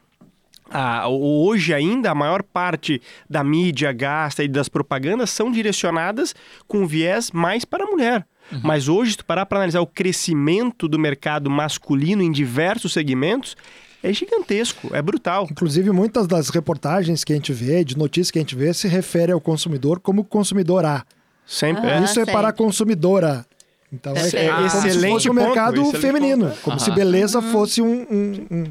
Speaker 4: ah, hoje ainda a maior parte da mídia gasta e das propagandas são direcionadas com viés mais para a mulher. Uhum. Mas hoje, se tu parar para analisar o crescimento do mercado masculino em diversos segmentos, é gigantesco, é brutal.
Speaker 2: Inclusive, muitas das reportagens que a gente vê, de notícias que a gente vê, se refere ao consumidor como consumidor A.
Speaker 4: Sempre.
Speaker 2: Uhum, Isso é para a consumidora. Então é, é como se fosse o um mercado ponto, feminino, ponto. como uhum. se beleza fosse um, um, um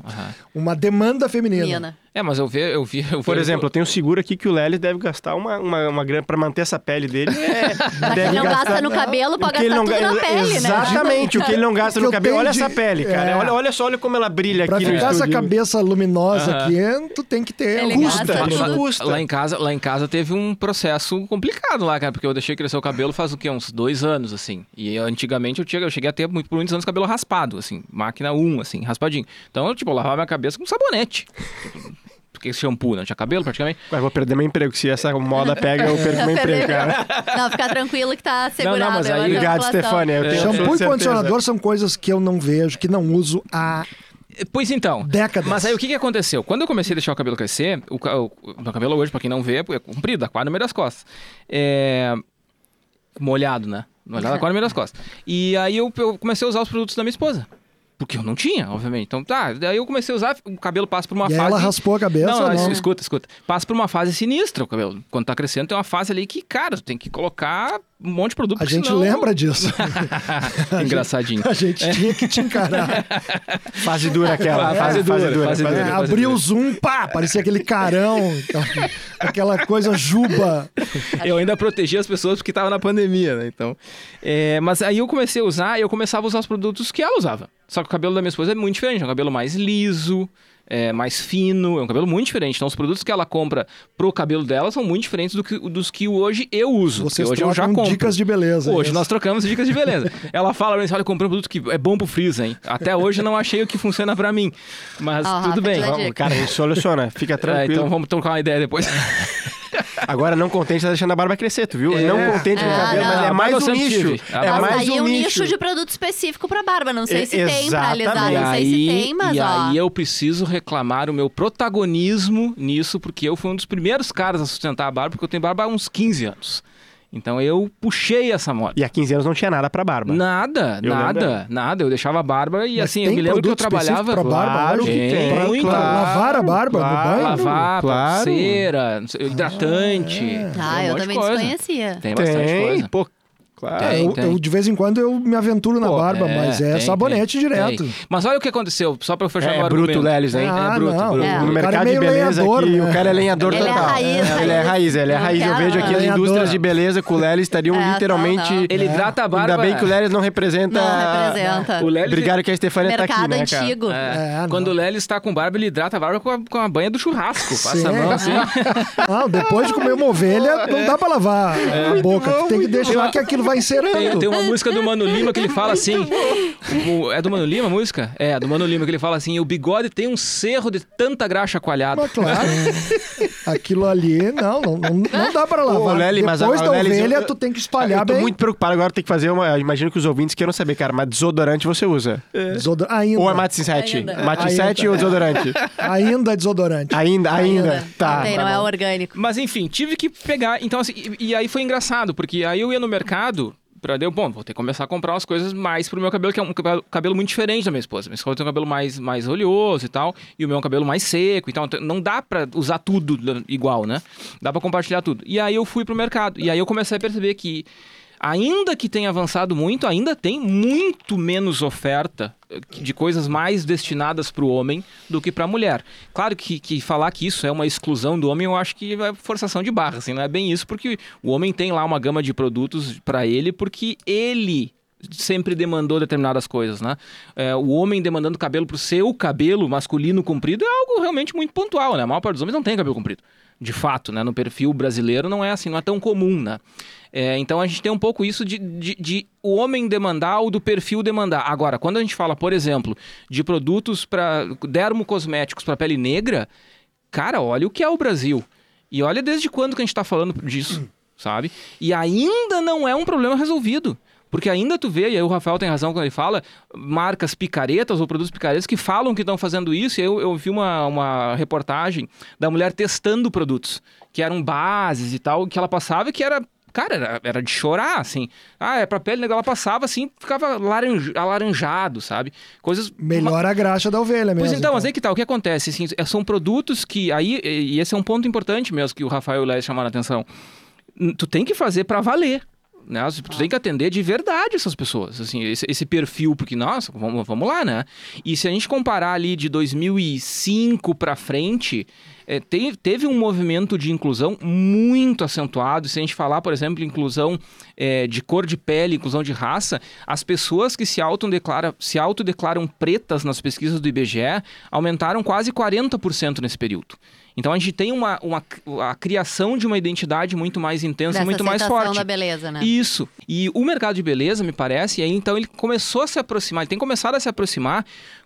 Speaker 2: uma demanda feminina.
Speaker 1: É, mas eu vi, eu vi. Eu vi
Speaker 4: Por exemplo, eu tenho seguro aqui que o Lely deve gastar uma, uma, uma grana para manter essa pele dele. É,
Speaker 3: deve ele não gastar, gasta no cabelo, pode gastar tudo na pele,
Speaker 4: né? Exatamente, o que ele não gasta no cabelo. Olha de... essa pele, cara. É. Olha, olha só, olha como ela brilha
Speaker 2: pra
Speaker 4: aqui.
Speaker 2: Pra ficar essa cabeça luminosa uh -huh. aqui, tu tem que ter.
Speaker 3: Ele custa,
Speaker 1: tudo custa. Lá em, casa, lá em casa teve um processo complicado lá, cara, porque eu deixei crescer o cabelo faz o quê? Uns dois anos, assim. E antigamente eu, tinha, eu cheguei a ter muito, por muitos anos cabelo raspado, assim. Máquina 1, assim, raspadinho. Então eu, tipo, eu lavava minha cabeça com sabonete porque shampoo, não tinha cabelo praticamente.
Speaker 4: Ué, vou perder meu emprego. Se essa moda pega, eu perco meu emprego, cara.
Speaker 3: Não, fica tranquilo que tá segurado.
Speaker 1: Não, não, mas aí...
Speaker 4: Obrigado, Stefania.
Speaker 2: É. Shampoo e condicionador são coisas que eu não vejo, que não uso há
Speaker 1: Pois então.
Speaker 2: Décadas.
Speaker 1: Mas aí o que, que aconteceu? Quando eu comecei a deixar o cabelo crescer, o, o, o meu cabelo hoje, pra quem não vê, é comprido, dá quase no meio das costas. É... Molhado, né? Molhado, quase no meio das costas. E aí eu, eu comecei a usar os produtos da minha esposa. Porque eu não tinha, obviamente. Então, tá, daí eu comecei a usar, o cabelo passa por uma
Speaker 2: e
Speaker 1: fase...
Speaker 2: ela raspou a cabeça
Speaker 1: não,
Speaker 2: não?
Speaker 1: escuta, escuta. Passa por uma fase sinistra o cabelo. Quando tá crescendo, tem uma fase ali que, cara, tu tem que colocar um monte de produto.
Speaker 2: A gente
Speaker 1: senão...
Speaker 2: lembra disso.
Speaker 1: Engraçadinho.
Speaker 2: A gente, a gente tinha que te encarar.
Speaker 4: fase dura aquela.
Speaker 1: É, fase, dura, fase dura. Fase dura,
Speaker 2: é, abriu o zoom, pá, parecia aquele carão, aquela coisa juba.
Speaker 1: Eu ainda protegi as pessoas porque tava na pandemia, né? Então, é, mas aí eu comecei a usar e eu começava a usar os produtos que ela usava. Só que o cabelo da minha esposa é muito diferente, é um cabelo mais liso, é mais fino, é um cabelo muito diferente. Então, os produtos que ela compra pro cabelo dela são muito diferentes do que, dos que hoje eu uso.
Speaker 2: Vocês
Speaker 1: hoje eu já compro.
Speaker 2: dicas de beleza.
Speaker 1: Hoje nós trocamos dicas de beleza. ela fala pra mim, olha, comprei um produto que é bom pro Freeza, hein? Até hoje não achei o que funciona pra mim. Mas oh, tudo bem.
Speaker 4: Vamos, cara, a gente soluciona. Fica tranquilo.
Speaker 1: É, então vamos trocar uma ideia depois.
Speaker 4: Agora, não contente, tá deixando a barba crescer, tu viu? É. Não contente com o cabelo, mas é mais um nicho.
Speaker 3: É mais
Speaker 4: um
Speaker 3: um
Speaker 4: nicho.
Speaker 3: de produto específico pra barba. Não sei se tem pra alisar, não sei se tem, mas
Speaker 1: e
Speaker 3: ó.
Speaker 1: aí eu preciso reclamar o meu protagonismo nisso, porque eu fui um dos primeiros caras a sustentar a barba, porque eu tenho barba há uns 15 anos. Então eu puxei essa moda.
Speaker 4: E há 15 anos não tinha nada para barba.
Speaker 1: Nada, eu nada, lembro. nada. Eu deixava a barba e Mas assim, eu me lembro que eu trabalhava.
Speaker 2: Pra barba, claro que tem. Pra, muito. Claro, lavar a barba claro, no banho?
Speaker 1: Lavar, claro. cera, hidratante.
Speaker 3: Ah, eu também desconhecia.
Speaker 1: Tem bastante
Speaker 4: tem.
Speaker 1: coisa.
Speaker 4: Pô,
Speaker 2: É,
Speaker 1: Tem,
Speaker 2: eu,
Speaker 1: tem.
Speaker 2: eu, de vez em quando eu me aventuro na
Speaker 1: Pô,
Speaker 2: barba,
Speaker 1: é,
Speaker 2: mas é
Speaker 1: tem,
Speaker 2: sabonete
Speaker 1: tem,
Speaker 2: direto.
Speaker 1: tem. Mas olha o que aconteceu, só pra eu fechar
Speaker 4: É,
Speaker 1: meu
Speaker 4: é bruto. Lelis, hein?
Speaker 2: Ah,
Speaker 1: é bruto,
Speaker 2: não.
Speaker 1: bruto.
Speaker 3: É.
Speaker 4: No
Speaker 2: O cara é
Speaker 4: mercado
Speaker 2: meio
Speaker 4: de beleza
Speaker 2: lenhador,
Speaker 4: aqui,
Speaker 2: né?
Speaker 4: o cara é lenhador
Speaker 3: Ele é
Speaker 4: total.
Speaker 3: raiz,
Speaker 4: ele é
Speaker 3: raiz.
Speaker 4: ele é raiz. Eu vejo aqui as indústrias de beleza com o Lelis estariam
Speaker 3: É,
Speaker 4: literalmente...
Speaker 3: não, não.
Speaker 1: Ele hidrata a barba.
Speaker 4: Ainda bem que o Lelis não representa...
Speaker 3: Não representa.
Speaker 1: O Lelis
Speaker 4: Obrigado que a Stefania tá aqui,
Speaker 3: Mercado
Speaker 4: né, cara?
Speaker 3: antigo.
Speaker 1: É,
Speaker 2: É,
Speaker 1: quando o Lely está com barba, ele hidrata a barba com a, banha do churrasco. Passa a mão assim.
Speaker 2: Não, depois de comer uma ovelha, não dá pra lavar a boca. Tem que deixar que aquilo vai
Speaker 1: Tem,
Speaker 2: encerando.
Speaker 1: tem uma música do Mano Lima que ele fala assim. o- é do Mano Lima a música? É, do Mano Lima que ele fala assim: o bigode tem um cerro de tanta graxa coalhada.
Speaker 2: Mas claro, aquilo ali, não, não, não, não dá pra lavar.
Speaker 4: Ô, Lely, mas
Speaker 2: Depois
Speaker 4: a-
Speaker 2: da
Speaker 4: Lely,
Speaker 2: ovelha,
Speaker 4: eu-
Speaker 2: tu tem que espalhar
Speaker 4: eu tô
Speaker 2: bem.
Speaker 4: muito preocupado agora, tem que fazer uma... Imagino que os ouvintes queiram saber, cara, mas desodorante você usa?
Speaker 2: Desodor- Ainda,
Speaker 4: Ou é mate 7?
Speaker 3: Ainda.
Speaker 4: Mate 7 ou desodorante?
Speaker 2: ainda é desodorante.
Speaker 4: Ainda, ainda. Tá.
Speaker 3: Não tem,
Speaker 4: tá
Speaker 3: não é
Speaker 4: bom.
Speaker 3: orgânico.
Speaker 1: Mas enfim, tive que pegar. Então, assim, e, e aí foi engraçado, porque aí eu ia no mercado. Pra deu, bom, vou ter que começar a comprar umas coisas mais pro meu cabelo, que é um cabelo, muito diferente da minha esposa. Minha esposa tem um cabelo mais, mais oleoso e tal, e o meu é um cabelo mais seco. Então, não dá pra usar tudo igual, né? Dá pra compartilhar tudo. E aí eu fui pro mercado. E aí eu comecei a perceber que, ainda que tenha avançado muito, ainda tem muito menos oferta eh, de coisas mais destinadas para o homem do que para a mulher. Claro que, que falar que isso é uma exclusão do homem, eu acho que é forçação de barra, assim, não é bem isso, porque o homem tem lá uma gama de produtos para ele, porque ele sempre demandou determinadas coisas, né? É, o homem demandando cabelo pro seu cabelo masculino comprido é algo realmente muito pontual, né? A maior parte dos homens não tem cabelo comprido. De fato, né? No perfil brasileiro não é assim, não é tão comum, né? É, então a gente tem um pouco isso de, de, de o homem demandar ou do perfil demandar. Agora, quando a gente fala, por exemplo, de produtos para dermocosméticos para pele negra, cara, olha o que é o Brasil. E olha desde quando que a gente está falando disso, sabe? E ainda não é um problema resolvido. Porque ainda tu vê, e aí o Rafael tem razão quando ele fala, marcas picaretas ou produtos picaretas que falam que estão fazendo isso. E eu, eu vi uma, uma reportagem da mulher testando produtos, que eram bases e tal, que ela passava e que era Cara, era, era de chorar, assim. Ah, é pra pele negra. Ela passava assim, ficava laranja, alaranjado, sabe? Coisas.
Speaker 2: Melhor a graxa da ovelha mesmo.
Speaker 1: Pois então, mas aí que tá, o que acontece? Assim, é- são produtos que aí, e esse é um ponto importante mesmo que o Rafael e o Léo chamaram a atenção. Tu tem que fazer pra valer. Né? Tu tem que atender de verdade essas pessoas, assim, esse, esse perfil, porque, nossa, vamos, vamos lá, né? E se a gente comparar ali de 2005 pra frente, é, te- teve um movimento de inclusão muito acentuado. Se a gente falar, por exemplo, inclusão é, de cor de pele, inclusão de raça, as pessoas que se autodeclaram, se autodeclaram pretas nas pesquisas do IBGE aumentaram quase 40% nesse período. Então a gente tem uma, uma a criação de uma identidade muito mais intensa,
Speaker 3: Dessa
Speaker 1: muito mais forte.
Speaker 3: da beleza, né?
Speaker 1: Isso. E o mercado de beleza, me parece, e aí então ele começou a se aproximar, ele tem começado a se aproximar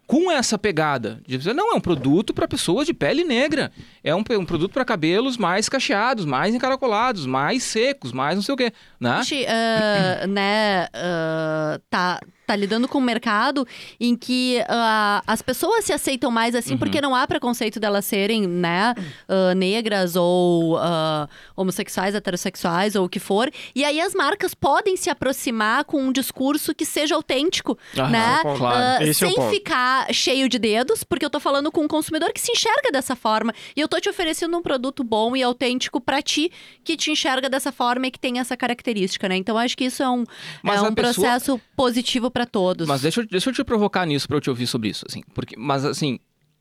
Speaker 1: com essa pegada de dizer, não, é um produto para pessoas de pele negra. É um, um produto para cabelos mais cacheados, mais encaracolados, mais secos, mais não sei o quê. Né?
Speaker 3: A gente, ah, né, ah, tá, tá lidando com um mercado em que ah, as pessoas se aceitam mais assim
Speaker 1: Uhum.
Speaker 3: porque não há preconceito delas serem, né, ah, negras ou ah, homossexuais, heterossexuais ou o que for. E aí as marcas podem se aproximar com um discurso que seja autêntico,
Speaker 1: Ah,
Speaker 3: né?
Speaker 4: ponto.
Speaker 1: Claro.
Speaker 3: Ah,
Speaker 4: Esse é o
Speaker 3: cheio de dedos, porque eu tô falando com um consumidor que se enxerga dessa forma. E eu tô te oferecendo um produto bom e autêntico pra ti, que te enxerga dessa forma e que tem essa característica, né? Então acho que isso é um,
Speaker 1: Mas
Speaker 3: é um
Speaker 1: pessoa-
Speaker 3: processo positivo pra todos.
Speaker 1: Mas deixa eu, deixa eu te provocar nisso para eu te ouvir sobre isso, assim. Porque, mas assim,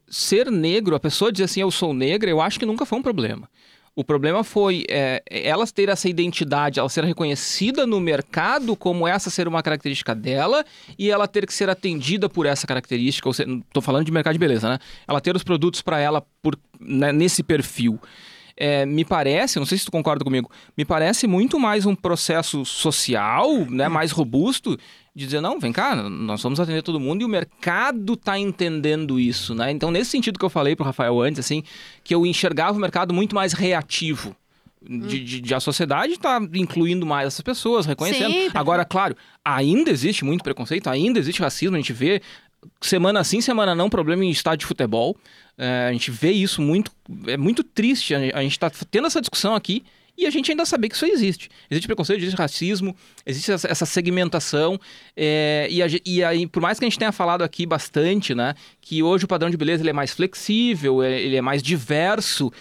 Speaker 1: ser negro, a pessoa dizer assim, eu sou negra, eu acho que nunca foi um problema. O problema foi é, elas ter essa identidade, ela ser reconhecida no mercado como essa ser uma característica dela e ela ter que ser atendida por essa característica. Ou seja, não tô falando de mercado de beleza, né? Ela ter os produtos para ela por, né, nesse perfil. É, me parece, não sei se tu concorda comigo, me parece muito mais um processo social, né, mais robusto, de dizer, não, vem cá, nós vamos atender todo mundo e o mercado está entendendo isso, né? Então, nesse sentido que eu falei pro Rafael antes, assim, que eu enxergava o mercado muito mais reativo. De, de- de a sociedade está incluindo mais essas pessoas, reconhecendo.
Speaker 3: Sim,
Speaker 1: Agora, claro, ainda existe muito preconceito, ainda existe racismo, a gente vê semana sim, semana não, problema em estádio de futebol. É, a gente vê isso muito, é muito triste. A gente está tendo essa discussão aqui e a gente ainda saber que isso existe. Existe preconceito, existe racismo, existe essa, segmentação. é, e, a e aí, por mais que a gente tenha falado aqui bastante, né, que hoje o padrão de beleza ele é mais flexível, é- ele é mais diverso.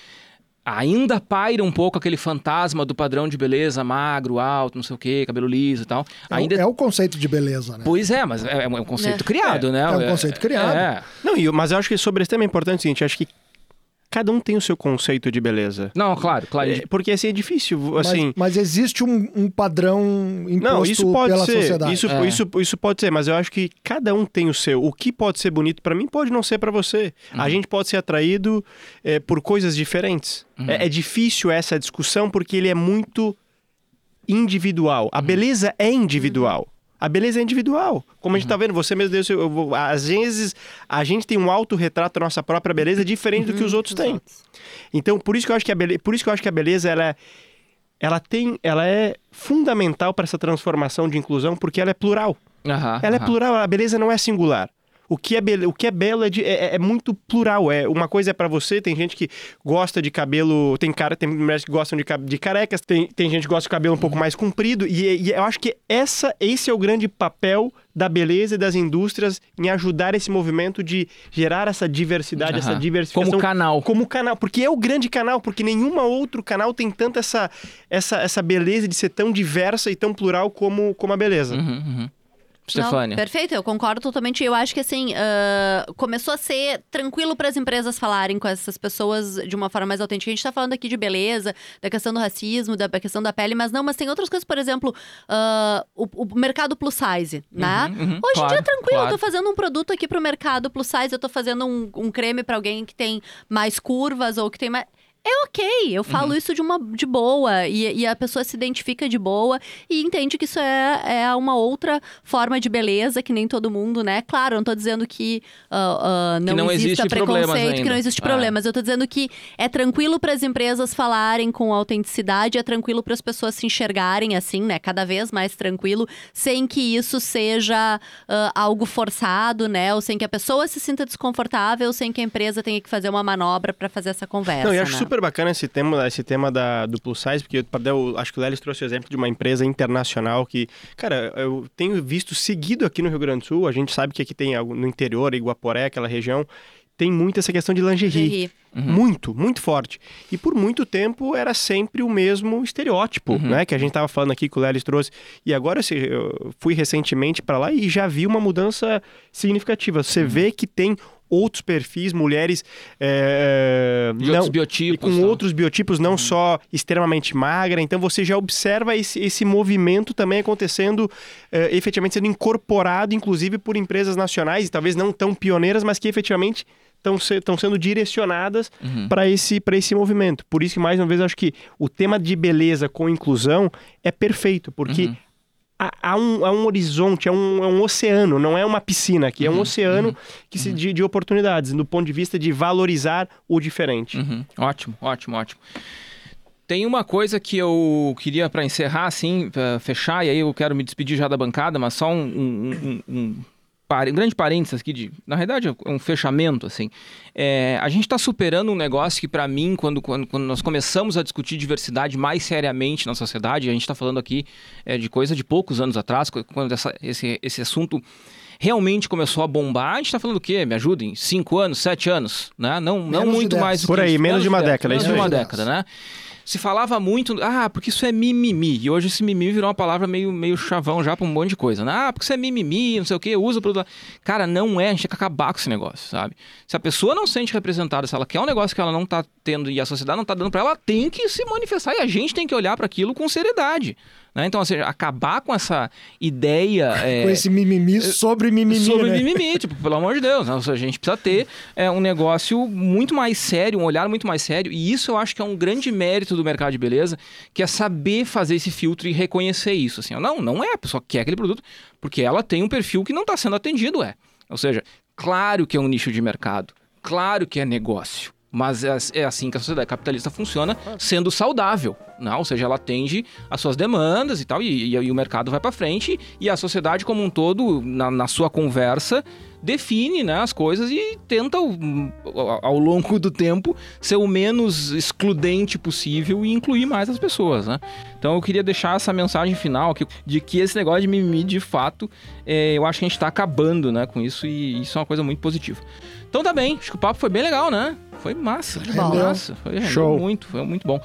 Speaker 1: ainda paira um pouco aquele fantasma do padrão de beleza magro, alto, não sei o quê, cabelo liso e tal.
Speaker 2: É,
Speaker 1: ainda...
Speaker 2: o, é o conceito de beleza, né?
Speaker 1: Pois é, mas é, é um conceito
Speaker 3: É.
Speaker 1: criado, né?
Speaker 2: É um conceito criado.
Speaker 1: É.
Speaker 4: Não, e- mas eu acho que sobre esse tema é importante o seguinte, eu acho que cada um tem o seu conceito de beleza.
Speaker 1: Não, claro, claro.
Speaker 4: É, porque assim é difícil, assim...
Speaker 2: mas, mas existe um, um padrão imposto
Speaker 4: Não, isso pode
Speaker 2: pela
Speaker 4: ser.
Speaker 2: sociedade.
Speaker 4: Isso,
Speaker 1: É.
Speaker 4: isso, isso pode ser, mas eu acho que cada um tem o seu. O que pode ser bonito pra mim pode não ser pra você.
Speaker 1: Uhum.
Speaker 4: A gente pode ser atraído é, por coisas diferentes.
Speaker 1: Uhum.
Speaker 4: É, é difícil essa discussão porque ele é muito individual.
Speaker 1: Uhum.
Speaker 4: A beleza é individual. A beleza é individual. Como a gente tá vendo, você mesmo deu seu, eu vou- às vezes a gente tem um autorretrato da nossa própria beleza diferente do que os outros têm. Então, por isso que eu acho que a beleza, por isso que eu acho que a beleza ela é, ela tem, ela é fundamental para essa transformação de inclusão porque ela é plural.
Speaker 1: Aham,
Speaker 4: Ela é
Speaker 1: aham.
Speaker 4: plural, a beleza não é singular. O que é, bele... o que é belo é, de- é- é muito plural. É uma coisa é pra você, tem gente que gosta de cabelo, tem cara, tem mulheres que gostam de, de carecas, tem, tem gente que gosta de cabelo um pouco mais comprido e, e eu acho que essa esse é o grande papel da beleza e das indústrias em ajudar esse movimento de gerar essa diversidade, essa
Speaker 1: Aham.
Speaker 4: diversificação
Speaker 1: Como canal.
Speaker 4: como canal, porque é o grande canal, porque nenhuma outro canal tem tanta essa, essa, essa beleza de ser tão diversa e tão plural como, como a beleza.
Speaker 1: Uhum, uhum.
Speaker 3: Não,
Speaker 1: Stefânia.
Speaker 3: perfeito, eu concordo totalmente. Eu acho que assim, ah, começou a ser tranquilo para as empresas falarem com essas pessoas de uma forma mais autêntica. A gente tá falando aqui de beleza, da questão do racismo, da questão da pele, mas não, mas tem outras coisas, por exemplo, ah, o, o mercado plus size, né?
Speaker 1: Uhum, uhum,
Speaker 3: Hoje em
Speaker 1: claro,
Speaker 3: dia é tranquilo,
Speaker 1: claro.
Speaker 3: eu tô fazendo um produto aqui pro mercado plus size, eu tô fazendo um, um creme para alguém que tem mais curvas ou que tem mais. É ok, eu falo
Speaker 1: Uhum.
Speaker 3: isso de uma de boa e, e a pessoa se identifica de boa e entende que isso é, é uma outra forma de beleza que nem todo mundo, né? Claro, eu não tô dizendo que, ah, ah, não,
Speaker 1: não
Speaker 3: exista
Speaker 1: existe
Speaker 3: preconceito, que não existe
Speaker 1: É.
Speaker 3: problemas. Eu tô dizendo que é tranquilo para as empresas falarem com autenticidade, é tranquilo para as pessoas se enxergarem assim, né? Cada vez mais tranquilo, sem que isso seja ah, algo forçado, né? Ou sem que a pessoa se sinta desconfortável, sem que a empresa tenha que fazer uma manobra para fazer essa conversa.
Speaker 4: Não, e acho
Speaker 3: né?
Speaker 4: super bacana esse tema, esse tema da, do plus size, porque eu, acho que o Lelis trouxe o exemplo de uma empresa internacional que, cara, eu tenho visto seguido aqui no Rio Grande do Sul, a gente sabe que aqui tem algo no interior, Iguaporé, aquela região, tem muito essa questão de lingerie.
Speaker 3: Lingerie.
Speaker 4: Muito, muito forte. E por muito tempo era sempre o mesmo estereótipo, né? Que a gente tava falando aqui, que o Lelis trouxe. E agora assim, eu fui recentemente para lá e já vi uma mudança significativa. Você vê que tem outros perfis, mulheres é,
Speaker 1: De outros
Speaker 4: não,
Speaker 1: biotipos.
Speaker 4: e com
Speaker 1: tal.
Speaker 4: outros biotipos, não só extremamente magra. Então você já observa esse, esse movimento também acontecendo, eh, efetivamente sendo incorporado, inclusive por empresas nacionais, e talvez não tão pioneiras, mas que efetivamente estão se, sendo direcionadas
Speaker 1: Uhum.
Speaker 4: para esse, pra esse movimento. Por isso que, mais uma vez, eu acho que o tema de beleza com inclusão é perfeito, porque
Speaker 1: Uhum.
Speaker 4: Há, há um, há um horizonte, é um, é um oceano, não é uma piscina aqui, é
Speaker 1: Uhum,
Speaker 4: um oceano que se, de, de oportunidades, do ponto de vista de valorizar o diferente.
Speaker 1: Uhum. Ótimo, ótimo, ótimo. Tem uma coisa que eu queria para encerrar, assim, fechar, e aí eu quero me despedir já da bancada, mas só um, um, um- um um grande parênteses aqui, de, na verdade é um fechamento, assim. É, a gente está superando um negócio que, para mim, quando, quando, quando nós começamos a discutir diversidade mais seriamente na sociedade, a gente está falando aqui é, de coisa de poucos anos atrás, quando essa- esse, esse assunto realmente começou a bombar, a gente está falando do quê? Me ajudem? Cinco anos, sete anos, né? Não, não
Speaker 2: Menos
Speaker 1: muito mais do
Speaker 4: Por
Speaker 1: que
Speaker 4: aí, menos de uma década,
Speaker 1: Menos
Speaker 4: isso
Speaker 1: de uma década, né? Se falava muito, ah, porque isso é mimimi. E hoje esse mimimi virou uma palavra meio, meio chavão já pra um monte de coisa, né? Ah, porque isso é mimimi, não sei o quê, usa pro... Cara, não é, a gente tem que acabar com esse negócio, sabe? Se a pessoa não se sente representada, se ela quer um negócio que ela não tá tendo e a sociedade não tá dando pra ela, ela tem que se manifestar e a gente tem que olhar para aquilo com seriedade. Né? Então, assim, acabar com essa ideia. é,
Speaker 2: Com esse mimimi sobre mimimi,
Speaker 1: sobre
Speaker 2: né?
Speaker 1: mimimi, tipo, pelo amor de Deus, né? Ou seja, a gente precisa ter é, um negócio muito mais sério, um olhar muito mais sério, e isso eu acho que é um grande mérito do mercado de beleza, que é saber fazer esse filtro e reconhecer isso, assim, não, não é, a pessoa quer aquele produto, porque ela tem um perfil que não está sendo atendido, é. Ou seja, claro que é um nicho de mercado, claro que é negócio, mas é, é assim que a sociedade capitalista funciona, sendo saudável, não? Ou seja, ela atende às suas demandas e tal, e, e, e o mercado vai para frente, e a sociedade como um todo, na, na sua conversa, define né, as coisas e tenta, hum, ao, ao longo do tempo, ser o menos excludente possível e incluir mais as pessoas, né? Então eu queria deixar essa mensagem final aqui, de que esse negócio de mimimi, de fato, é, eu acho que a gente tá acabando né, com isso, e isso é uma coisa muito positiva. Então tá bem, acho que o papo foi bem legal, né? Foi massa, foi massa. Foi
Speaker 4: Show.
Speaker 1: muito, foi muito bom.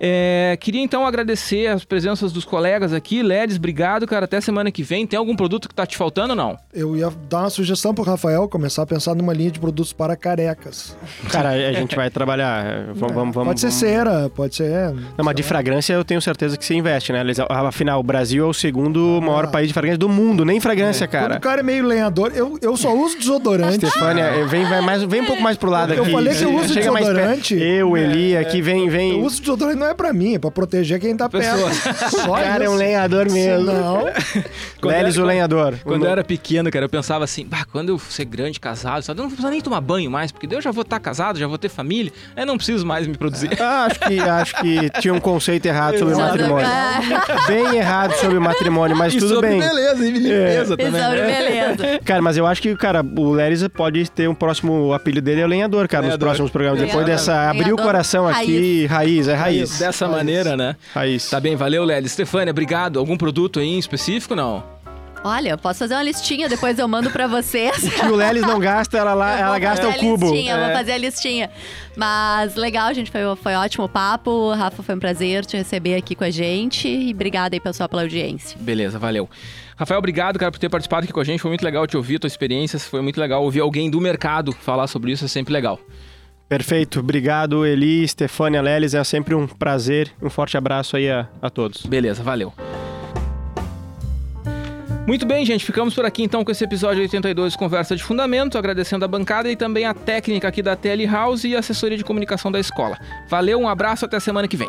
Speaker 1: É, queria então agradecer as presenças dos colegas aqui. Ledes, obrigado, cara. Até semana que vem. Tem algum produto que tá te faltando ou não?
Speaker 2: Eu ia dar uma sugestão pro Rafael começar a pensar numa linha de produtos para carecas.
Speaker 4: Cara, a gente vai trabalhar. é, Vamos, vamos, vamos.
Speaker 2: pode ser
Speaker 4: vamos-
Speaker 2: cera, pode ser.
Speaker 4: Não, mas de fragrância eu tenho certeza que você investe, né? Afinal, o Brasil é o segundo maior
Speaker 2: Ah.
Speaker 4: país de fragrância do mundo, nem fragrância,
Speaker 2: Quando
Speaker 4: cara.
Speaker 2: o cara é meio lenhador, eu, eu só uso desodorante.
Speaker 4: Stefânia, eh, vem, vai mais, vem um pouco mais pro lado
Speaker 2: Eu
Speaker 4: aqui.
Speaker 2: falei que eu uso
Speaker 4: Chega mais perto.
Speaker 2: desodorante.
Speaker 4: Eu, Eli, aqui vem, vem.
Speaker 2: Eu uso desodorante não é pra mim, é pra proteger quem tá perto. Só
Speaker 4: O cara é um lenhador mesmo.
Speaker 2: Não.
Speaker 1: Quando
Speaker 4: Lelis,
Speaker 1: era-
Speaker 4: o lenhador.
Speaker 1: Quando eu era pequeno, cara, eu pensava assim, bah, quando eu ser grande, casado, sabe, eu não precisa nem tomar banho mais, porque daí eu já vou estar casado, já vou ter família, aí não preciso mais me produzir.
Speaker 4: Ah, acho que, acho que tinha um conceito errado sobre matrimônio.
Speaker 3: É.
Speaker 4: Bem errado sobre o matrimônio, mas
Speaker 1: E
Speaker 4: tudo
Speaker 1: sobre
Speaker 4: bem.
Speaker 1: beleza e limpeza
Speaker 3: E
Speaker 1: também.
Speaker 3: sobre
Speaker 1: né?
Speaker 3: beleza.
Speaker 4: Cara, mas eu acho que, cara, o Leris pode ter um próximo apelido dele, é o lenhador, cara, nos
Speaker 1: Lenhador.
Speaker 4: próximos programas. Depois
Speaker 3: Lenhador.
Speaker 4: dessa. Abrir o coração aqui, raiz, é raiz.
Speaker 1: Dessa maneira, né?
Speaker 4: Raiz.
Speaker 1: Tá bem, valeu, Lely. Stefânia, obrigado. Algum produto aí em específico, não?
Speaker 3: Olha, eu posso fazer uma listinha, depois eu mando pra vocês.
Speaker 4: Que o Lelis não gasta, ela, lá, ela
Speaker 3: vou
Speaker 4: gasta
Speaker 3: fazer
Speaker 4: o
Speaker 3: a
Speaker 4: cubo.
Speaker 3: Listinha, eu
Speaker 1: É.
Speaker 3: Vou fazer a listinha. Mas legal, gente. Foi, foi ótimo o papo. Rafa, foi um prazer te receber aqui com a gente. E obrigada aí, pessoal, pela audiência.
Speaker 1: Beleza, valeu. Rafael, obrigado, cara, por ter participado aqui com a gente. Foi muito legal te ouvir, tua experiência. Foi muito legal ouvir alguém do mercado falar sobre isso, é sempre legal.
Speaker 4: Perfeito. Obrigado, Eli, Stefânia, Lelis. É sempre um prazer. Um forte abraço aí a, a todos.
Speaker 1: Beleza, valeu. Muito bem, gente, ficamos por aqui então com esse episódio 82 de Conversa de Fundamento, agradecendo a bancada e também a técnica aqui da TL House e a assessoria de comunicação da escola. Valeu, um abraço, até semana que vem.